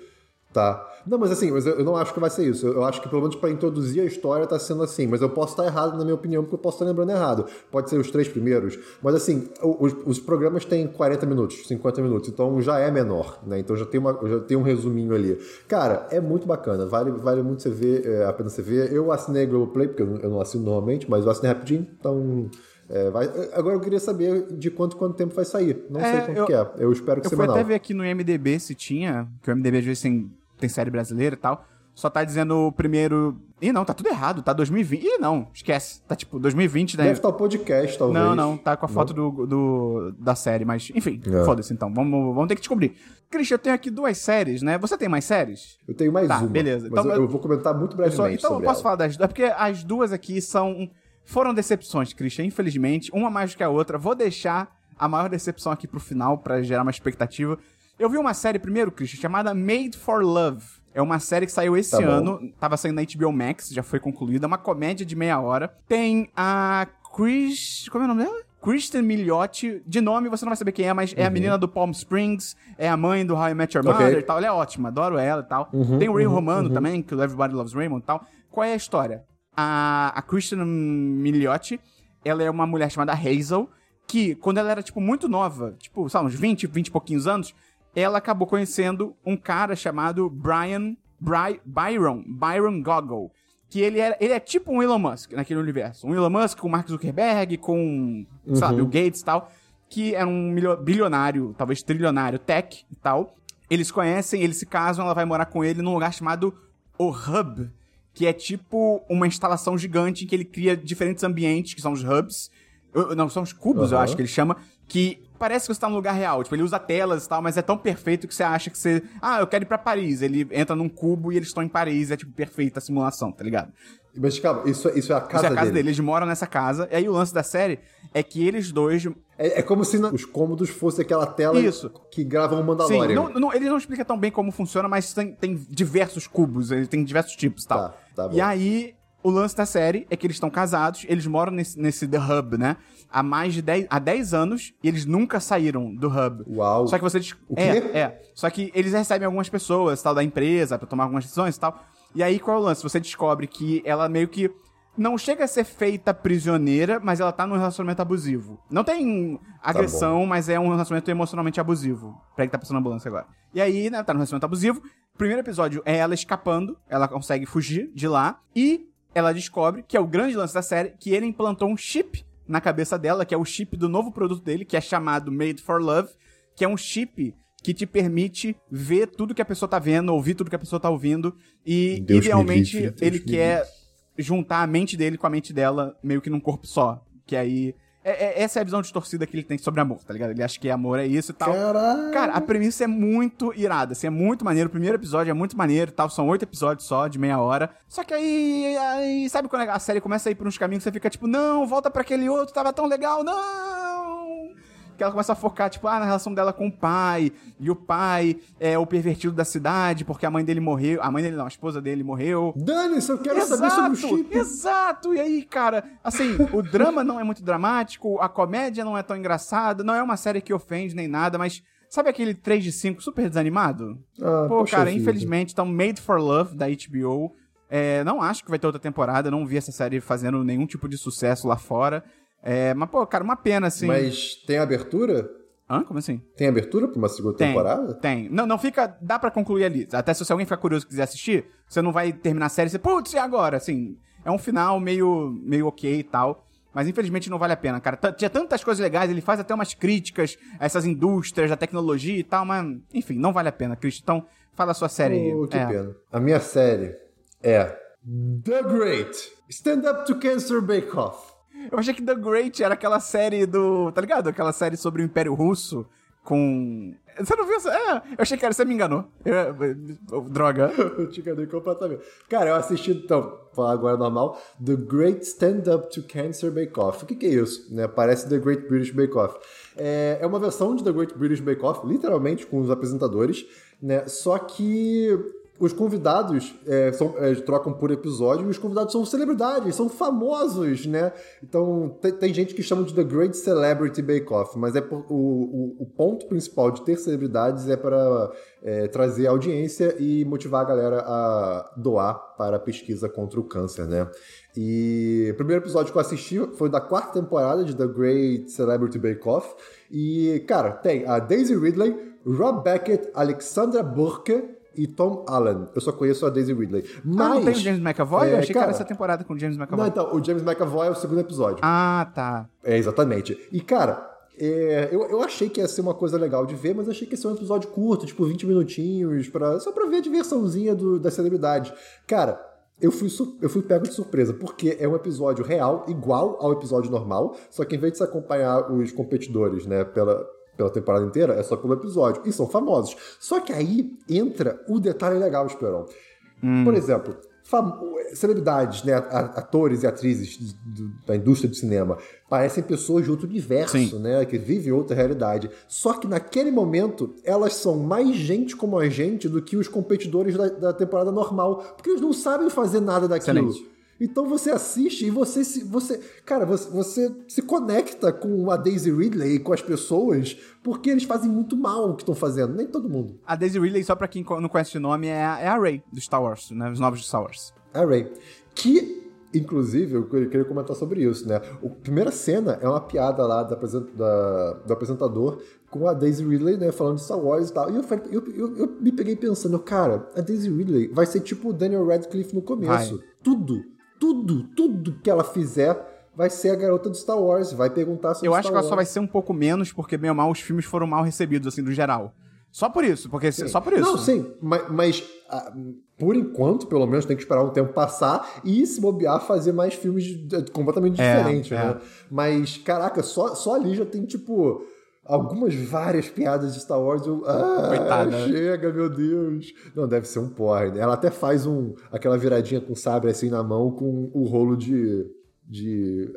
Tá? Não, mas assim, mas eu, eu não acho que vai ser isso. Eu, eu acho que pelo menos pra introduzir a história tá sendo assim. Mas eu posso estar errado na minha opinião, porque eu posso estar lembrando errado. Pode ser os três primeiros. Mas assim, os, os programas têm 40 minutos, 50 minutos. Então já é menor, né? Então já tem, uma, já tem um resuminho ali. Cara, é muito bacana. Vale, vale muito você ver, é, a pena você ver. Eu assinei Globoplay, porque eu, não- eu não assino normalmente, mas eu assinei rapidinho. Então. é, vai- agora eu queria saber de quanto quanto tempo vai sair. Não É, sei quanto eu- que é. Eu espero que Eu fui semanal. até ver aqui no IMDB se tinha, que o IMDB às vezes tem, tem série brasileira e tal. Só tá dizendo o primeiro. Ih, não, tá tudo errado, tá 2020. Ih, não, esquece. Tá tipo 2020, né? Deve estar o podcast, talvez. Não, não, tá com a foto do, do- da série, mas enfim, É. foda-se então. Vamos, vamos ter que descobrir. Christian, eu tenho aqui duas séries, né? Você tem mais séries? Eu tenho mais Tá, uma. beleza. Então, eu, eu- vou comentar muito Eu só- brevemente então eu posso ela. falar das duas, é porque as duas aqui são. Foram decepções, Christian, infelizmente. Uma mais do que a outra. Vou deixar a maior decepção aqui pro final, pra gerar uma expectativa. Eu vi uma série primeiro, Christian, chamada Made for Love. É uma série que saiu esse Tá bom. ano, tava saindo na HBO Max, já foi concluída. É uma comédia de meia hora. Tem a Chris. Como é o nome dela? Kristen Milioti. De nome você não vai saber quem é, mas é a menina do Palm Springs, é a mãe do How I Met Your Uhum. Mother e tal. Ela é ótima, adoro ela e tal. Uhum, Tem o Ray Romano também, que o Everybody Loves Raymond e tal. Qual é a história? A, a Kristen Milioti, ela é uma mulher chamada Hazel, que quando ela era, tipo, muito nova, tipo, sabe, uns 20, 20 e pouquinhos anos, ela acabou conhecendo um cara chamado Brian, Bry, Byron, Byron Goggle. Que ele, era, ele é tipo um Elon Musk naquele universo. Um Elon Musk com Mark Zuckerberg, com, o Gates e tal. Que era um bilionário, talvez trilionário, tech e tal. Eles conhecem, eles se casam, ela vai morar com ele num lugar chamado O Hub, que é tipo uma instalação gigante em que ele cria diferentes ambientes, que são os hubs. Eu- Não, são os cubos, eu Aham. acho que ele chama, que parece que você tá num lugar real. Tipo, ele usa telas e tal, mas é tão perfeito que você acha que você. Ah, eu quero ir pra Paris. Ele entra num cubo e eles estão em Paris. É tipo perfeita a simulação, tá ligado? Mas calma, isso, isso é a casa, Isso é a casa dele. dele. Eles moram nessa casa. E aí o lance da série é que eles dois. É, é como se na- os cômodos fossem aquela tela Isso. que grava um Sim, Mandalorian. não, não- ele não explica tão bem como funciona, mas tem, tem diversos cubos, ele tem diversos tipos e tal. Tá, tá bom. E aí, o lance da série é que eles estão casados, eles moram nesse, nesse The Hub, né? Há mais de 10, há 10 anos e eles nunca saíram do Hub. Uau. Só que você. des- O é, quê? é. Só que eles recebem algumas pessoas, tal, da empresa, pra tomar algumas decisões e tal. E aí, qual é o lance? Você descobre que ela meio que. Não chega a ser feita prisioneira, mas ela tá num relacionamento abusivo. Não tem agressão, mas é um relacionamento emocionalmente abusivo. Peraí que tá passando na ambulância agora. E aí, né, tá num relacionamento abusivo. Primeiro episódio é ela escapando, ela consegue fugir de lá. E ela descobre, que é o grande lance da série, que ele implantou um chip na cabeça dela, que é o chip do novo produto dele, que é chamado Made for Love, que é um chip que te permite ver tudo que a pessoa tá vendo, ouvir tudo que a pessoa tá ouvindo. E, Deus me idealmente, livre, ele quer juntar a mente dele com a mente dela meio que num corpo só. Que aí. É- é- essa é a visão distorcida que ele tem sobre amor, tá ligado? Ele acha que amor é isso e tal. Caralho. Cara, a premissa é muito irada, assim, é muito maneiro. O primeiro episódio é muito maneiro e tal. São oito episódios só, de meia hora. Só que aí, aí. Sabe quando a série começa a ir por uns caminhos que você fica tipo, não, volta pra aquele outro, tava tão legal, não! Que ela começa a focar, tipo, ah, na relação dela com o pai. E o pai é o pervertido da cidade, porque a mãe dele morreu. A mãe dele não, a esposa dele morreu. Dane-se, eu quero saber sobre o chip. Exato! E aí, cara, assim, o drama não é muito dramático, a comédia não é tão engraçada, não é uma série que ofende nem nada, mas sabe aquele 3 de 5 super desanimado? Ah, Pô, cara, vida. infelizmente, então Made for Love da HBO. é, não acho que vai ter outra temporada, não vi essa série fazendo nenhum tipo de sucesso lá fora. É, mas, pô, cara, uma pena, assim. Mas tem abertura? Hã? Como assim? Tem abertura pra uma segunda Tem, temporada? tem. Não, não fica. Dá pra concluir ali. Até se alguém ficar curioso e quiser assistir, você não vai terminar a série e você, putz, e agora? Assim, é um final meio, meio ok e tal. Mas infelizmente não vale a pena, cara. T- Tinha tantas coisas legais, ele faz até umas críticas a essas indústrias, da tecnologia e tal, mas, enfim, não vale a pena, Christian. Então, Fala a sua série aí. Oh, que É. pena. A minha série é The Great Stand Up to Cancer Bake Off. Eu achei que The Great era aquela série do. Tá ligado? Aquela série sobre o Império Russo com. Você não viu? É, eu achei que era. Você me enganou. Eu- Droga. Eu te enganei completamente. Cara, eu assisti, então, falar agora normal, The Great Stand Up to Cancer Bake Off. O que, que é isso? Né? Parece The Great British Bake Off. É, é uma versão de The Great British Bake Off, literalmente com os apresentadores, né? Só que os convidados é, são- é, trocam por episódio e os convidados são celebridades, são famosos, né? Então tem, gente que chama de The Great Celebrity Bake Off, mas é por- o, o, o ponto principal de ter celebridades é para é, trazer audiência e motivar a galera a doar para a pesquisa contra o câncer, né? E o primeiro episódio que eu assisti foi da quarta temporada de The Great Celebrity Bake Off. E, cara, tem a Daisy Ridley, Rob Beckett, Alexandra Burke e Tom Allen. Eu só conheço a Daisy Ridley. Mas. Ah, não tem o James McAvoy? eu É, achei que cara, era essa temporada com o James McAvoy. Não, então, o James McAvoy é o segundo episódio. Ah, tá. É, exatamente. E, cara, é, eu, eu achei que ia ser uma coisa legal de ver, mas achei que ia ser um episódio curto, tipo 20 minutinhos, pra, só pra ver a diversãozinha do, da celebridade. Cara, eu fui, eu fui pego de surpresa, porque é um episódio real, igual ao episódio normal, só que em vez de se acompanhar os competidores, né, pela, pela temporada inteira, é só pelo episódio. E são famosos. Só que aí entra o detalhe legal, Esperão. Por exemplo, celebridades, né, atores e atrizes da indústria do cinema parecem pessoas de outro universo, Sim. né, que vivem outra realidade. Só que naquele momento elas são mais gente como a gente do que os competidores da, da temporada normal, porque eles não sabem fazer nada daquilo. Excelente. Então você assiste e você se. Você, cara, você, você se conecta com a Daisy Ridley e com as pessoas porque eles fazem muito mal o que estão fazendo. Nem todo mundo. A Daisy Ridley, só pra quem não conhece o nome, é a, é a Rey do Star Wars, né? Os novos de Star Wars. A Ray. Que, inclusive, eu queria comentar sobre isso, né? A primeira cena é uma piada lá da, da- do apresentador com a Daisy Ridley, né? Falando de Star Wars e tal. E eu, falei- eu, eu, eu me peguei pensando, cara, a Daisy Ridley vai ser tipo o Daniel Radcliffe no começo. Vai. Tudo, tudo, tudo que ela fizer vai ser a garota do Star Wars. Vai perguntar sobre Eu Star acho que ela Wars. só vai ser um pouco menos, porque, bem ou mal, os filmes foram mal recebidos, assim, do geral. Só por isso, porque só por isso. Não, sim, mas, mas, ah, por enquanto, pelo menos, tem que esperar um tempo passar e se bobear fazer mais filmes completamente É, diferentes, é. né? Mas, caraca, só, só ali já tem, tipo, algumas várias piadas de Star Wars. Eu, ah, Coitada. né? chega, meu Deus. Não, deve ser um porre. né? Ela até faz um, aquela viradinha com sabre assim na mão com o rolo de. de...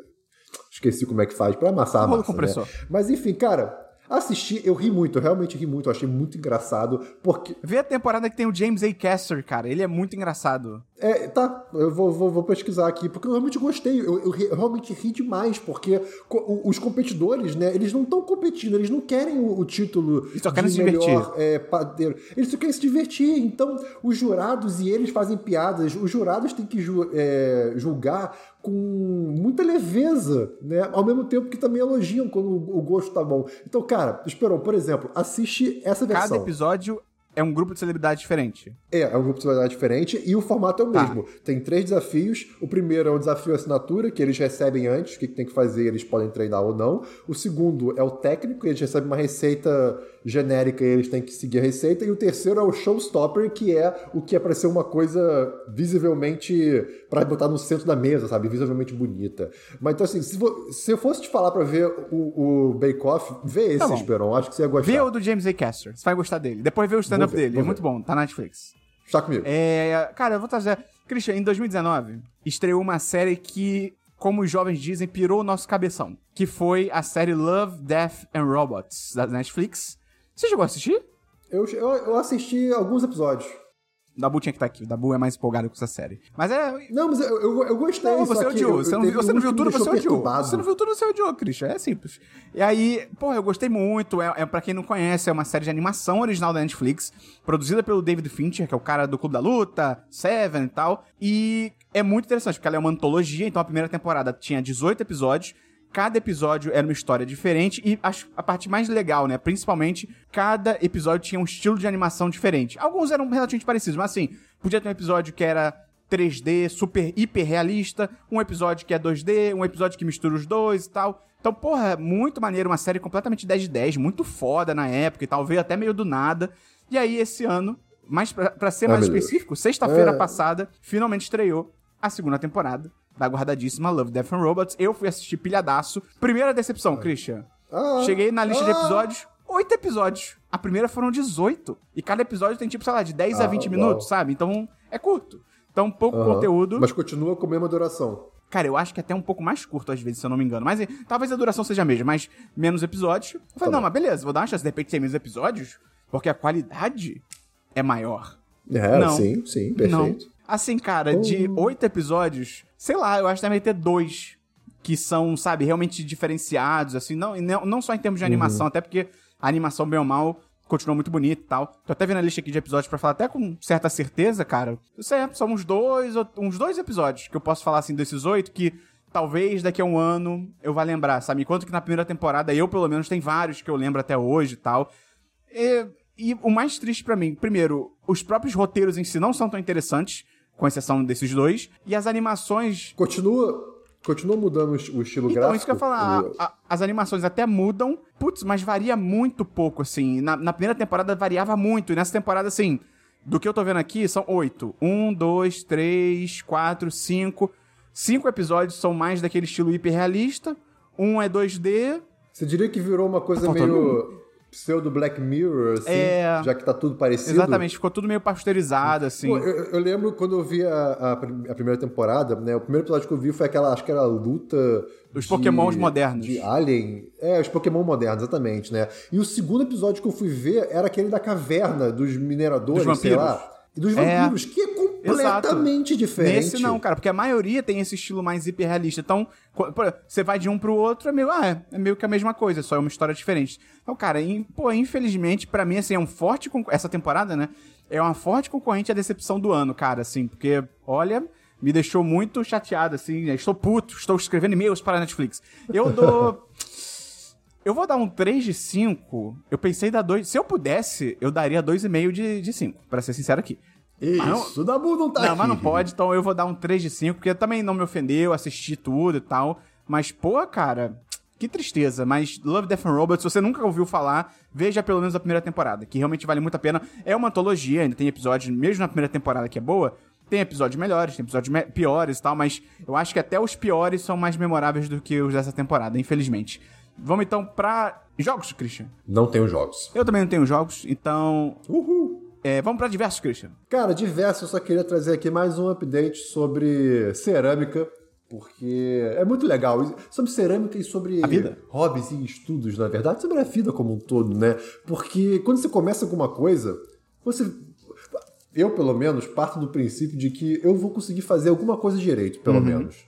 Esqueci como é que faz, pra amassar a massa, compressor. né? Mas enfim, cara, assisti, eu ri muito, eu realmente ri muito, eu achei muito engraçado, porque Vê a temporada que tem o James A. Caster, cara. Ele é muito engraçado. É, tá, eu vou, vou, vou pesquisar aqui, porque eu realmente gostei, eu, eu ri- eu realmente ri demais, porque co- os competidores, né, eles não estão competindo, eles não querem o, o título Eles só querem de se melhor é, padeiro, eles só querem se divertir, então os jurados e eles fazem piadas, os jurados têm que ju- é, julgar com muita leveza, né, ao mesmo tempo que também elogiam quando o, gosto tá bom. Então, cara, Esperon, por exemplo, assiste essa versão. Cada episódio é um grupo de celebridade diferente. É, é um grupo de celebridade diferente e o formato é o Tá. mesmo. Tem três desafios. O primeiro é o desafio assinatura, que eles recebem antes, o que que tem que fazer, eles podem treinar ou não. O segundo é o técnico, eles recebem uma receita genérica e eles têm que seguir a receita. E o terceiro é o showstopper, que é o que é pra ser uma coisa visivelmente pra botar no centro da mesa, sabe? Visivelmente bonita. Mas então, assim, se, se eu fosse te falar pra ver o, o Bake Off, vê esse, Tá. Esperon. Acho que você ia gostar. Vê o do James A. Caster. Você vai gostar dele. Depois vê o stand-up dele. É muito bom. Tá na Netflix. Está comigo. É, cara, eu vou trazer. Christian, em 2019, estreou uma série que, como os jovens dizem, pirou o nosso cabeção. Que foi a série Love, Death and Robots, da Netflix. Você chegou a assistir? Eu, eu, eu assisti alguns episódios. O Dabu tinha que estar aqui. O Dabu é mais empolgado com essa série. Mas é. Não, mas eu, eu, eu gostei. Não, você odiou. eu- Você não, você não viu tudo, você odiou. Você não viu tudo, você odiou, Christian. É simples. E aí, porra, eu gostei muito. É, é para quem não conhece, é uma série de animação original da Netflix, produzida pelo David Fincher, que é o cara do Clube da Luta, Seven e tal. E é muito interessante, porque ela é uma antologia, então a primeira temporada tinha 18 episódios. Cada episódio era uma história diferente e acho a parte mais legal, né? Principalmente, cada episódio tinha um estilo de animação diferente. Alguns eram relativamente parecidos, mas assim, podia ter um episódio que era 3D, super, hiper realista, um episódio que é 2D, um episódio que mistura os dois e tal. Então, porra, muito maneiro, uma série completamente 10 de 10, muito foda na época e tal, veio até meio do nada. E aí, esse ano, Mas pra, pra ser Ah, mais específico, sexta-feira É. passada, finalmente estreou a segunda temporada da guardadíssima Love, Death and Robots. Eu fui assistir pilhadaço. Primeira decepção, Christian. Ah, Cheguei na lista de ah. episódios, oito episódios. A primeira foram 18. E cada episódio tem, tipo, sei lá, de 10 a Ah, 20 uau. minutos, sabe? Então, é curto. Então, pouco conteúdo. Mas continua com a mesma duração. Cara, eu acho que até um pouco mais curto, às vezes, se eu não me engano. Mas eh, talvez a duração seja a mesma, mas menos episódios. Eu falei, Tá não, bom. mas beleza, vou dar uma chance. De repente tem menos episódios, porque a qualidade é maior. É, Não. sim, sim, Não. Assim, cara, de Oh. oito episódios, sei lá, eu acho que deve ter dois que são, sabe, realmente diferenciados, assim, não, não, não só em termos de animação, até porque a animação, bem ou mal, continuou muito bonita e tal. Tô até vendo a lista aqui de episódios pra falar até com certa certeza, cara. Isso é, são uns dois, uns dois episódios que eu posso falar, assim, desses oito, que talvez daqui a um ano eu vá lembrar, sabe? Enquanto que na primeira temporada, eu, pelo menos, tem vários que eu lembro até hoje e tal. E, e o mais triste pra mim, primeiro, os próprios roteiros em si não são tão interessantes, com exceção desses dois, e as animações. Continua, continua mudando o est- o estilo Então, gráfico. isso que eu ia falar, a- a- as animações até mudam, putz, mas varia muito pouco, assim. Na, na primeira temporada variava muito, e nessa temporada, assim, do que eu tô vendo aqui, são oito. Um, dois, três, quatro, cinco. Cinco episódios são mais daquele estilo hiperrealista. Um é 2D, Você diria que virou uma coisa Tá meio pseudo Black Mirror, assim, É. já que tá tudo parecido? exatamente, ficou tudo meio pasteurizado, assim. Pô, eu, eu lembro quando eu vi a, a a primeira temporada, né? O primeiro episódio que eu vi foi aquela, acho que era a luta. Dos de- Pokémons modernos. De Alien. É, os Pokémon modernos, exatamente, né? E o segundo episódio que eu fui ver era aquele da caverna dos mineradores, Dos sei lá. E dos É. vampiros, que é completamente diferente. Nesse não, cara, porque a maioria tem esse estilo mais hiperrealista. Então, você vai de um pro outro, é meio, ah, é, é meio que a mesma coisa, só é uma história diferente. Então, cara, in- pô, infelizmente, pra mim, assim, é um forte. Essa temporada, né? É uma forte concorrente à decepção do ano, cara, assim, porque, olha. Me deixou muito chateado, assim. né, Estou puto, estou escrevendo e-mails para a Netflix. Eu dou. Eu vou dar um 3 de 5. Eu pensei em dar 2. Se eu pudesse, eu daria 2,5 de, de 5, pra ser sincero aqui. Isso, o Dabu não tá Não, aqui. mas não pode, então eu vou dar um 3 de 5, porque também não me ofendeu, assisti tudo e tal. Mas, pô, cara, que tristeza. Mas Love, Death and Robots, se você nunca ouviu falar, veja pelo menos a primeira temporada, que realmente vale muito a pena. É uma antologia, ainda tem episódios, mesmo na primeira temporada que é boa, tem episódios melhores, tem episódios me- piores e tal, mas eu acho que até os piores são mais memoráveis do que os dessa temporada, infelizmente. Vamos então pra jogos, Christian. Não tenho jogos. Eu também não tenho jogos, então. Uhul. é, vamos pra diversos, Christian. Cara, diverso, eu só queria trazer aqui mais um update sobre cerâmica, porque é muito legal. Sobre cerâmica e sobre A vida. hobbies e estudos, na verdade, sobre a vida como um todo, né? Porque quando você começa alguma coisa, você. Eu, pelo menos, parto do princípio de que eu vou conseguir fazer alguma coisa direito, pelo Uhum. menos.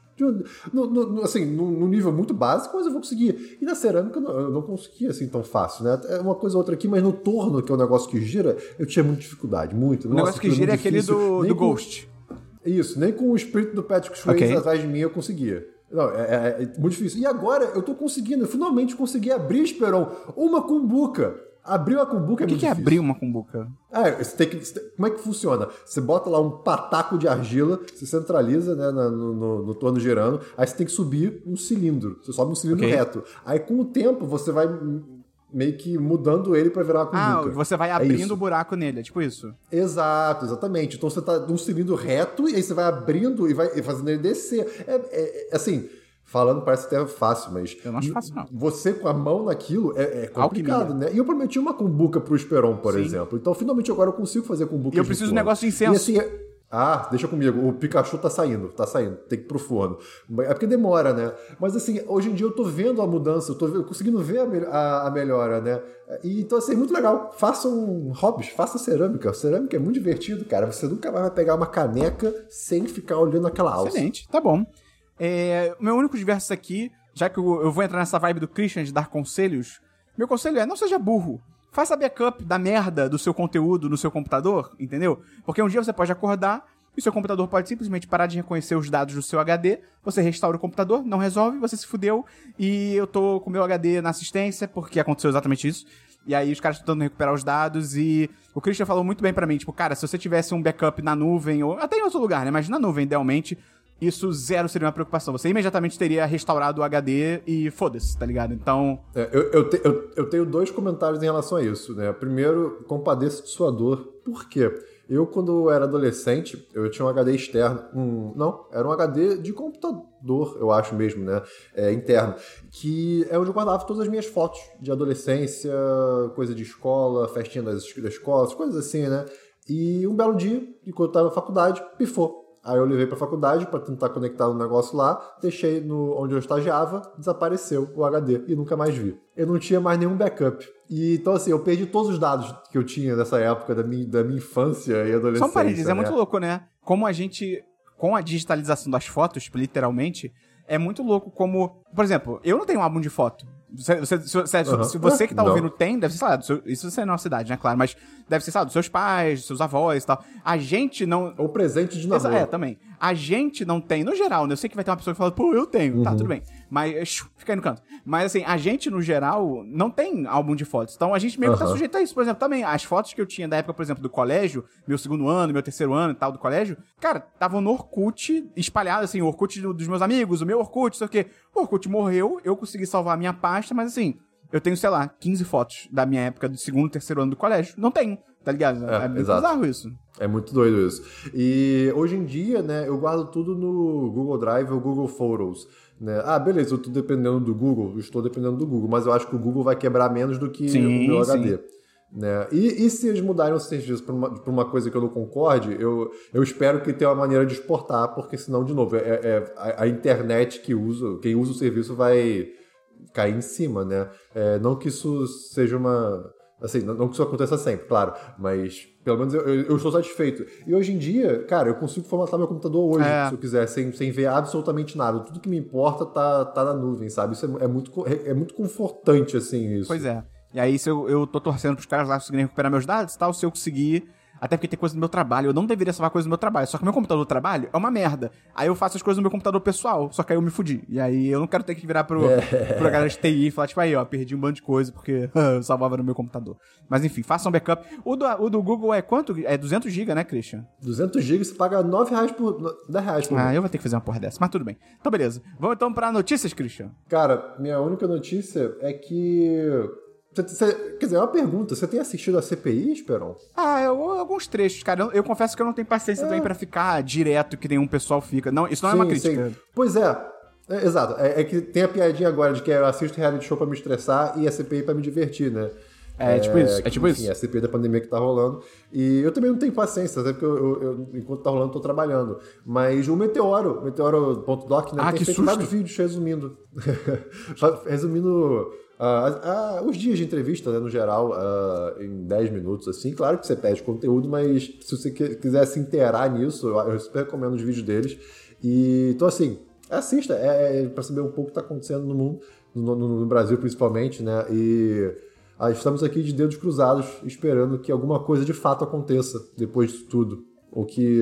No- no- assim, num nível muito básico, mas eu vou conseguir. E na cerâmica eu não, eu não conseguia assim tão fácil, né? É uma coisa ou outra aqui, mas no torno, que é um negócio que gira, eu tinha muita dificuldade, muito. O negócio que gira é aquele do, do Ghost. Isso, nem com o espírito do Patrick Swayze Ok. atrás de mim eu conseguia. Não, é, é- é muito difícil. E agora eu tô conseguindo, eu finalmente consegui abrir, Esperon, uma cumbuca. Abrir uma cumbuca é O que, que é difícil. abrir uma cumbuca? Ah, você tem que, você tem- como é que funciona? Você bota lá um pataco de argila, você centraliza né, na- no, no, no torno girando, aí você tem que subir um cilindro. Você sobe um cilindro Ok. reto. Aí com o tempo você vai meio que mudando ele pra virar uma Ah, cumbuca. você vai É abrindo o buraco nele, é tipo isso. Exato, exatamente. Então você tá num cilindro reto e aí você vai abrindo e vai fazendo ele descer. É, é- é- assim, falando parece até fácil, mas. Eu não acho fácil, não. Você com a mão naquilo é, é complicado, Alquimia. né? E eu prometi uma cumbuca pro Esperon, por Sim. exemplo. Então finalmente agora eu consigo fazer cumbuca E eu preciso de um negócio de incenso. E assim. é- Ah, deixa comigo. O Pikachu tá saindo, tá saindo. Tem que ir pro forno. É porque demora, né? Mas assim, hoje em dia eu tô vendo a mudança, eu tô conseguindo ver a, a- a melhora, né? E, então, assim, é muito legal. Façam hobbies, faça cerâmica. Cerâmica é muito divertido, cara. Você nunca mais vai pegar uma caneca sem ficar olhando aquela alça. Excelente, tá bom. É, meu único diverso aqui, já que eu, eu vou entrar nessa vibe do Christian de dar conselhos, meu conselho é não seja burro. Faça backup da merda do seu conteúdo no seu computador, entendeu? Porque um dia você pode acordar e seu computador pode simplesmente parar de reconhecer os dados do seu HD, você restaura o computador, não resolve, você se fudeu, e eu tô com meu HD na assistência, porque aconteceu exatamente isso. E aí os caras tentando recuperar os dados e o Christian falou muito bem pra mim, tipo, cara, se você tivesse um backup na nuvem ou até em outro lugar, né, mas na nuvem idealmente, isso zero seria uma preocupação. Você imediatamente teria restaurado o HD e foda-se, tá ligado? Então, É, eu, eu, te- eu- eu tenho dois comentários em relação a isso, né? Primeiro, compadeço de sua dor. Por quê? Eu, quando era adolescente, eu tinha um HD externo. Um, não, era um HD de computador, eu acho mesmo, né? É, interno. Que é onde eu guardava todas as minhas fotos de adolescência, coisa de escola, festinha das, das escolas, coisas assim, né? E um belo dia, enquanto eu tava na faculdade, pifou. Aí eu levei pra faculdade para tentar conectar o negócio lá, deixei no onde eu estagiava, desapareceu o HD e nunca mais vi. Eu não tinha mais nenhum backup. E então assim, eu perdi todos os dados que eu tinha nessa época da minha, da minha infância e adolescência. Só um parênteses, né? é muito louco, né? Como a gente, com a digitalização das fotos, literalmente, é muito louco como, por exemplo, eu não tenho um álbum de foto. Se, se, Uhum. se você que tá Não. ouvindo tem, deve ser, sei lá, seu, isso você é na nossa cidade, né, claro, mas deve ser, sei lá, dos seus pais, dos seus avós e tal. A gente não, Ou presente de namoro. É, também. A gente não tem, no geral, né? Eu sei que vai ter uma pessoa que fala, pô, eu tenho. Uhum. Tá, tudo bem. Mas, shoo, fica aí no canto. Mas, assim, a gente, no geral, não tem álbum de fotos. Então, a gente meio que tá sujeito a isso. Por exemplo, também, as fotos que eu tinha da época, por exemplo, do colégio, meu segundo ano, meu terceiro ano e tal, do colégio, cara, estavam no Orkut, espalhado, assim, o Orkut do- dos meus amigos, o meu Orkut, sei o quê. O Orkut morreu, eu consegui salvar a minha pasta, mas, assim, eu tenho, sei lá, 15 fotos da minha época do segundo, terceiro ano do colégio. Não tenho, tá ligado? É, É, muito exato. bizarro isso. É muito doido isso. E hoje em dia, né, eu guardo tudo no Google Drive ou Google Photos. Né? Ah, beleza, eu tô dependendo do Google, estou dependendo do Google, mas eu acho que o Google vai quebrar menos do que Sim, o meu sim. HD. Né? E, e se eles mudarem o serviço para uma, uma coisa que eu não concorde, eu, eu espero que tenha uma maneira de exportar, porque senão, de novo, é, é a, a internet que usa, quem usa o serviço vai cair em cima, né? É, não que isso seja uma. Assim, não, não que isso aconteça sempre, claro, mas pelo menos eu, eu, eu estou satisfeito. E hoje em dia, cara, eu consigo formatar meu computador hoje, É. se eu quiser, sem, sem ver absolutamente nada. Tudo que me importa tá, tá na nuvem, sabe? Isso é, é muito, é, é muito confortante, assim, isso. Pois é. E aí, se eu, eu tô torcendo pros caras lá conseguirem recuperar meus dados e tal, se eu conseguir. Até porque tem coisa do meu trabalho. Eu não deveria salvar coisa do meu trabalho. Só que meu computador do trabalho é uma merda. Aí eu faço as coisas no meu computador pessoal. Só que aí eu me fudi. E aí eu não quero ter que virar pro, pro galera de TI e falar, tipo, aí, ó, perdi um bando de coisa porque eu salvava no meu computador. Mas enfim, façam um backup. O do, o do Google é quanto? É 200 GB, né, Christian? 200 GB você paga 9 reais por. 10 reais por mês. Ah, eu vou ter que fazer uma porra dessa. Mas tudo bem. Então, beleza. Vamos então pra notícias, Christian. Cara, minha única notícia é que. Você- você- quer dizer, é uma pergunta. Você tem assistido a CPI, Esperon? Ah, eu- alguns trechos, cara. Eu, eu confesso que eu não tenho paciência também pra ficar direto que nenhum pessoal fica. Não, isso não é uma crítica. sim. Pois é. É, exato. É, é que tem a piadinha agora de que eu assisto reality show pra me estressar e a CPI pra me divertir, né? É, tipo isso, é tipo enfim, isso. É a CPI da pandemia que tá rolando. E eu também não tenho paciência, até porque eu, eu- eu, enquanto tá rolando, tô trabalhando. Mas o Meteoro, Meteoro.doc, né? Ah, tem que susto. vários vídeos resumindo. resumindo ah, ah, os dias de entrevista, né, no geral, ah, em 10 minutos, assim. Claro que você pede conteúdo, mas se você quiser se inteirar nisso, eu, eu super recomendo os vídeos deles. E, então, assim, assista, é, é para saber um pouco o que tá acontecendo no mundo, no, no- no Brasil principalmente, né? E estamos aqui de dedos cruzados, esperando que alguma coisa de fato aconteça depois disso tudo. O que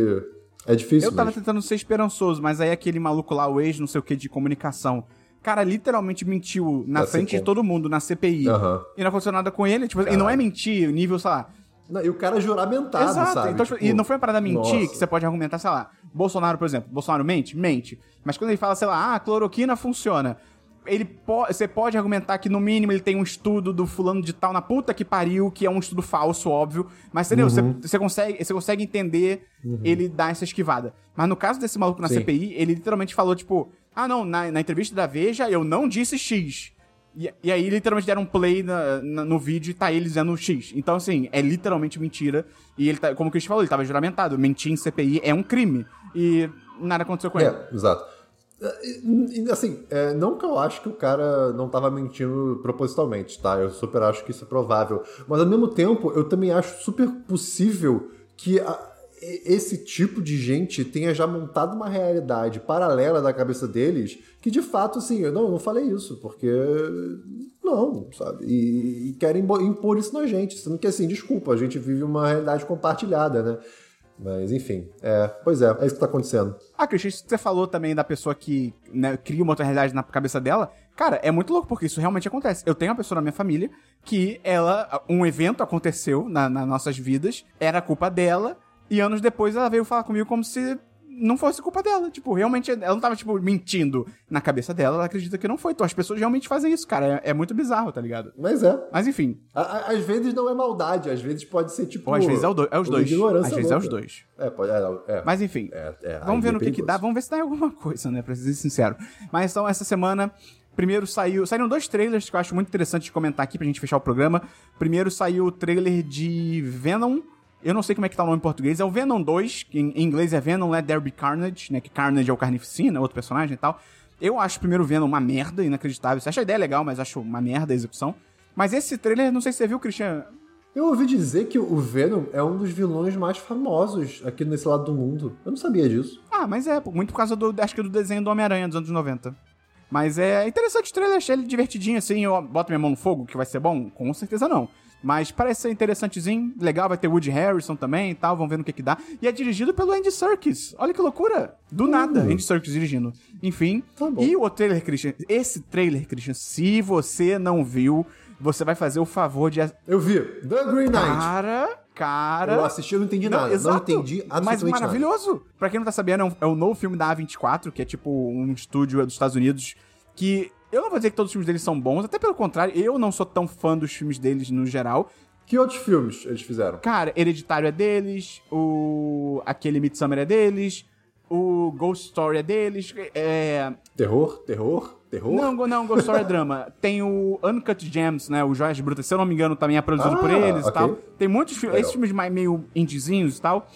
é difícil. Eu tava mas- tentando ser esperançoso, mas aí aquele maluco lá, o ex, não sei o que, de comunicação. Cara, literalmente mentiu na Da frente de todo mundo, na CPI. Aham. E não aconteceu nada com ele. Tipo, e não é mentir, nível, sei lá. Não, e o cara juramentado, Exato. sabe? Então, tipo, Tipo, e não foi uma parada mentir nossa. que você pode argumentar, sei lá. Bolsonaro, por exemplo. Bolsonaro mente? Mente. Mas quando ele fala, sei lá, ah, a cloroquina funciona. Ele po você pode argumentar que, no mínimo, ele tem um estudo do fulano de tal na puta que pariu, que é um estudo falso, óbvio. Mas, entendeu? Você, Uhum. você consegue, você consegue entender ele dar essa esquivada. Mas no caso desse maluco na Sim. CPI, ele literalmente falou, tipo, ah, não, na, na entrevista da Veja eu não disse X. E, e aí, literalmente, deram um play na- na- no vídeo e tá ele dizendo X. Então, assim, é literalmente mentira. E ele tá, como o Chris falou, ele tava juramentado. Mentir em CPI é um crime. E nada aconteceu com ele. É, exato. É, e- e, Assim, é, não que eu acho que o cara não tava mentindo propositalmente, tá? Eu super acho que isso é provável. Mas ao mesmo tempo, eu também acho super possível que a- esse tipo de gente tenha já montado uma realidade paralela da cabeça deles que de fato, assim, eu não, eu não falei isso, porque. Não, sabe? E, e querem impor isso na gente. Sendo que, assim, desculpa, a gente vive uma realidade compartilhada, né? Mas, enfim, é, pois é, é isso que tá acontecendo. Ah, que você falou também da pessoa que né, cria uma outra realidade na cabeça dela. Cara, é muito louco, porque isso realmente acontece. Eu tenho uma pessoa na minha família que ela. Um evento aconteceu na, nas nossas vidas, era culpa dela, e anos depois ela veio falar comigo como se não fosse culpa dela. Tipo, realmente, ela não tava, tipo, mentindo na cabeça dela, ela acredita que não foi. Então as pessoas realmente fazem isso, cara. É, é muito bizarro, tá ligado? Mas é. Mas enfim. A- a- às vezes não é maldade, às vezes pode ser tipo. Ou às vezes é, o do- é os dois. Às vezes é os dois. É, pode. É, é. Mas enfim. É, é, vamos ver no que, que dá, vamos ver se dá alguma coisa, né? Pra ser sincero. Mas então, essa semana, primeiro saiu. Saíram dois trailers que eu acho muito interessante de comentar aqui pra gente fechar o programa. Primeiro saiu o trailer de Venom. Eu não sei como é que tá o nome em português. É o Venom 2, que em inglês é Venom Let There Be Carnage, né? Que Carnage é o Carnificina, outro personagem e tal. Eu acho o primeiro Venom uma merda, inacreditável. Você acha a ideia legal, mas acho uma merda a execução. Mas esse trailer, não sei se você viu, Christian. Eu ouvi dizer que o Venom é um dos vilões mais famosos aqui nesse lado do mundo. Eu não sabia disso. Ah, mas é, muito por causa do, acho que do desenho do Homem-Aranha dos anos 90. Mas é interessante o trailer, achei ele divertidinho, assim, eu boto minha mão no fogo, que vai ser bom? Com certeza não. Mas parece ser interessantezinho, legal, vai ter Woody Harrison também e tal, vamos ver no que que dá. E é dirigido pelo Andy Serkis, olha que loucura! Do nada, Andy Serkis dirigindo. Enfim, Tá bom. e o trailer, Christian, esse trailer, Christian, se você não viu, você vai fazer o favor de... Eu vi. The Green Knight. Cara, cara... Eu assisti, eu não entendi nada. Não exato. entendi Mas absolutamente nada. maravilhoso. Pra quem não tá sabendo, é, um- é o novo filme da A24, que é tipo um estúdio dos Estados Unidos, que eu não vou dizer que todos os filmes deles são bons, até pelo contrário, eu não sou tão fã dos filmes deles no geral. Que outros filmes eles fizeram? Cara, Hereditário é deles, o aquele Midsummer é deles, o Ghost Story é deles, é... Terror? Terror? Terror? Não, não, Ghost Story é drama. Tem o Uncut Gems, né, o Joias Brutas, se eu não me engano, também é produzido Ah, por eles e ok. tal. Tem muitos filmes, esses filmes mais meio indiezinhos e tal,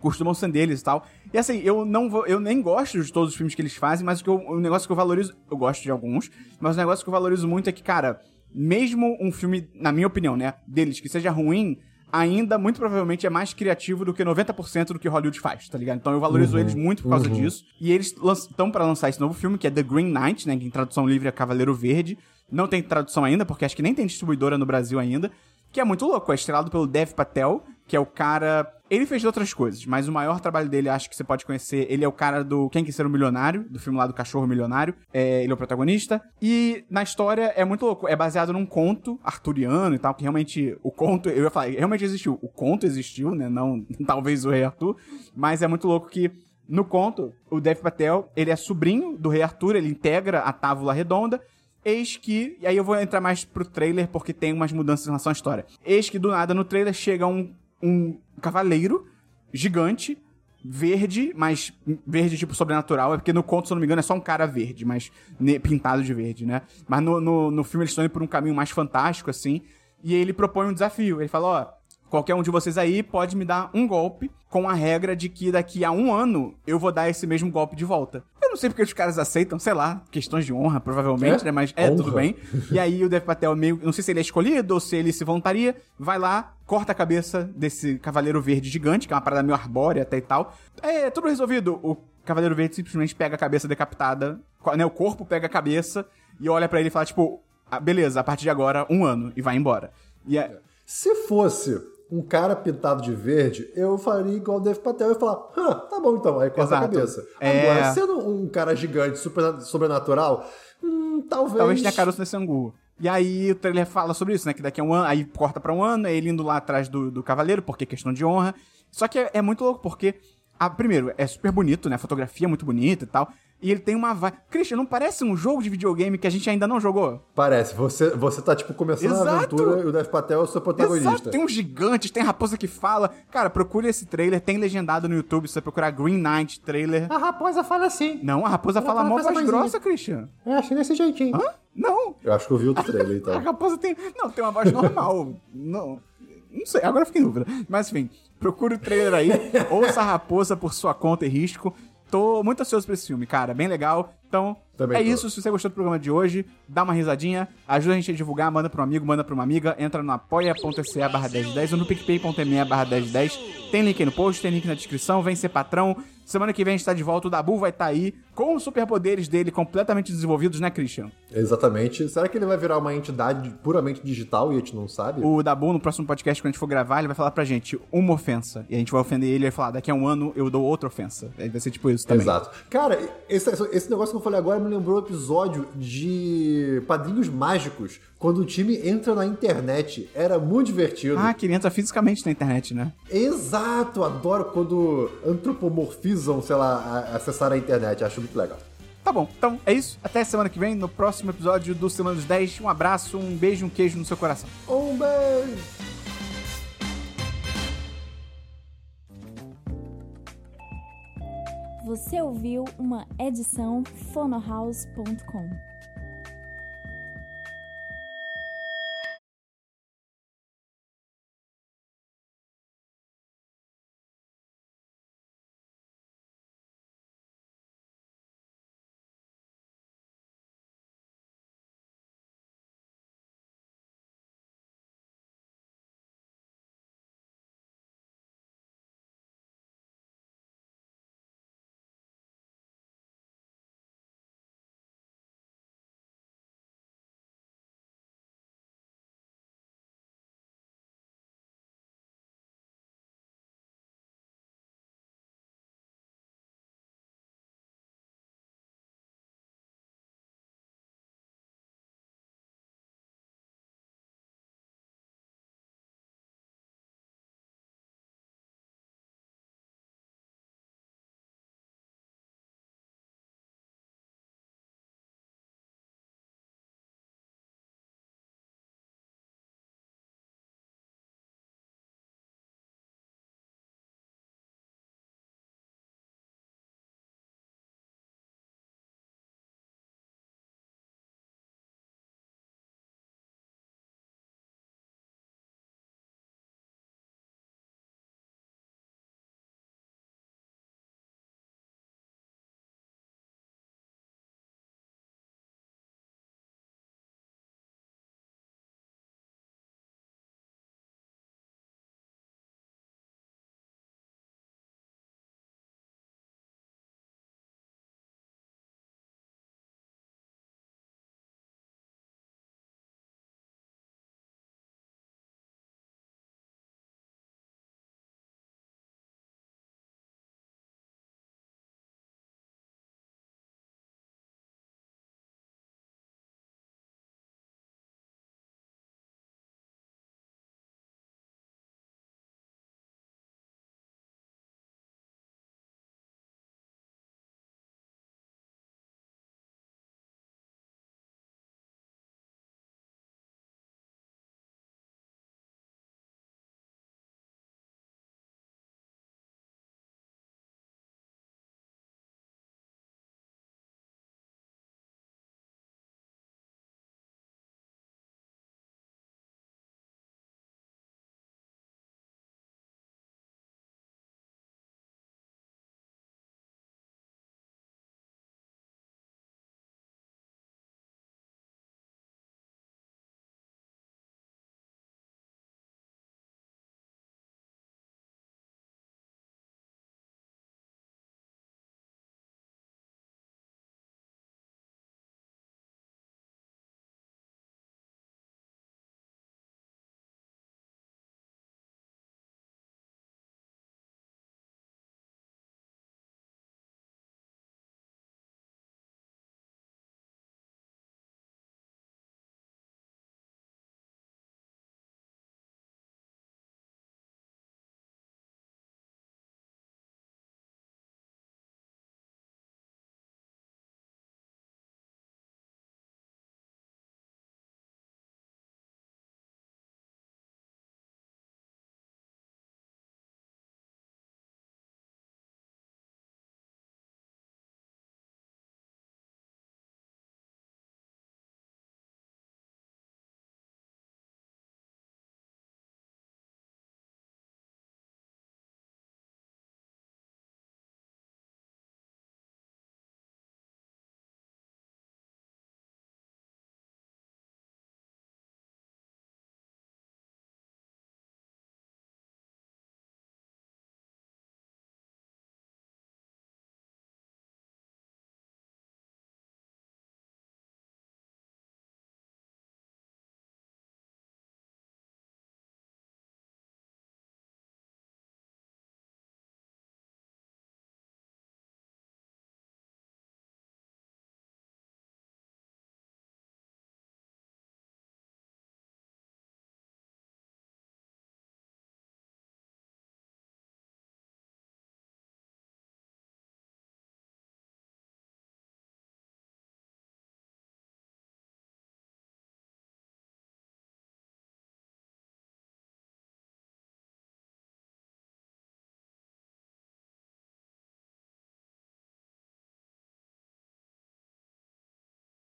costumam ser deles e tal. E assim, eu não vou, eu nem gosto de todos os filmes que eles fazem, mas o, que eu- o negócio que eu valorizo, eu gosto de alguns, mas o negócio que eu valorizo muito é que, cara, mesmo um filme, na minha opinião, né, deles que seja ruim, ainda muito provavelmente é mais criativo do que 90% do que Hollywood faz, tá ligado? Então eu valorizo eles muito por causa disso. E eles estão pra lançar esse novo filme, que é The Green Knight, né, que em tradução livre é Cavaleiro Verde. Não tem tradução ainda, porque acho que nem tem distribuidora no Brasil ainda. Que é muito louco, é estrelado pelo Dev Patel, que é o cara. Ele fez outras coisas, mas o maior trabalho dele, acho que você pode conhecer, ele é o cara do Quem Quer Ser um Milionário, do filme lá do Cachorro Milionário. É, ele é o protagonista. E na história é muito louco, é baseado num conto arturiano e tal, que realmente o conto, eu ia falar, realmente existiu. O conto existiu, né? Não talvez o Rei Arthur, mas é muito louco que. No conto, o Dev Patel, ele é sobrinho do Rei Arthur, ele integra a Távola Redonda, Eis que. E aí eu vou entrar mais pro trailer porque tem umas mudanças em relação à história. Eis que do nada no trailer chega um, um cavaleiro gigante, verde, mas verde tipo sobrenatural. É porque no conto, se eu não me engano, é só um cara verde, mas pintado de verde, né? Mas no, no, no filme eles estão indo por um caminho mais fantástico, assim. E ele propõe um desafio. Ele fala: ó. Qualquer um de vocês aí pode me dar um golpe com a regra de que daqui a um ano eu vou dar esse mesmo golpe de volta. Não sei porque os caras aceitam, sei lá, questões de honra, provavelmente, É? né? Mas é, Honra. tudo bem. E aí o Dev Patel meio. Não sei se ele é escolhido ou se ele se voluntaria. Vai lá, corta a cabeça desse Cavaleiro Verde gigante, que é uma parada meio arbórea até e tal. É, tudo resolvido. O Cavaleiro Verde simplesmente pega a cabeça decapitada, né? O corpo pega a cabeça e olha pra ele e fala, tipo, "Ah, beleza, a partir de agora, um ano, e vai embora. E é. Se fosse um cara pintado de verde, eu faria igual o Dev Patel e falar, ah, tá bom então, aí corta a cabeça. É. Agora, sendo um cara gigante, super, sobrenatural, hum, talvez... Talvez tenha caroço nesse angu. E aí o trailer fala sobre isso, né? Que daqui a um ano, aí corta pra um ano, é ele indo lá atrás do, do cavaleiro, porque é questão de honra. Só que é, é muito louco, porque, ah, primeiro, é super bonito, né? A fotografia é muito bonita e tal. E ele tem uma vibe. Christian, não parece um jogo de videogame que a gente ainda não jogou? Parece, você, você tá, tipo, começando a Exato. aventura e o Dev Patel é o seu protagonista. Exato, tem uns gigantes, tem raposa que fala. Cara, procure esse trailer, tem legendado no YouTube, se você procurar Green Knight trailer. A raposa fala assim. Não, a raposa Ela fala fala mó voz grossa, Christian. É, acho desse jeitinho. Hã? Não, Eu acho que eu vi outro trailer, A então. raposa tem. Não, tem uma voz normal. não. Não sei, agora eu fiquei em dúvida. Mas enfim, procure o trailer aí. ouça a raposa por sua conta e risco. Tô muito ansioso pra esse filme, cara. Bem legal. Então, Também é tô. isso. Se você gostou do programa de hoje, dá uma risadinha, ajuda a gente a divulgar, manda pra um amigo, manda pra uma amiga, entra no apoia.se barra 1010 ou no picpay.me barra 1010. Tem link aí no post, tem link na descrição, vem ser patrão. Semana que vem a gente tá de volta, o Dabu vai estar aí com os superpoderes dele completamente desenvolvidos, né, Christian? Exatamente. Será que ele vai virar uma entidade puramente digital e a gente não sabe? O Dabu, no próximo podcast, quando a gente for gravar, ele vai falar pra gente uma ofensa. E a gente vai ofender ele e vai falar, daqui a um ano eu dou outra ofensa. Aí vai ser tipo isso também. Exato. Cara, esse, esse negócio que eu falei agora me lembrou o episódio de Padrinhos Mágicos, quando o time entra na internet. Era muito divertido. Ah, que ele entra fisicamente na internet, né? Exato, adoro quando antropomorfizam, sei lá, a- acessar a internet. Acho muito legal. Tá bom, então é isso. Até semana que vem, no próximo episódio do Semana dos 10. Um abraço, um beijo, um queijo no seu coração. Um beijo! Você ouviu uma edição fonohouse.com.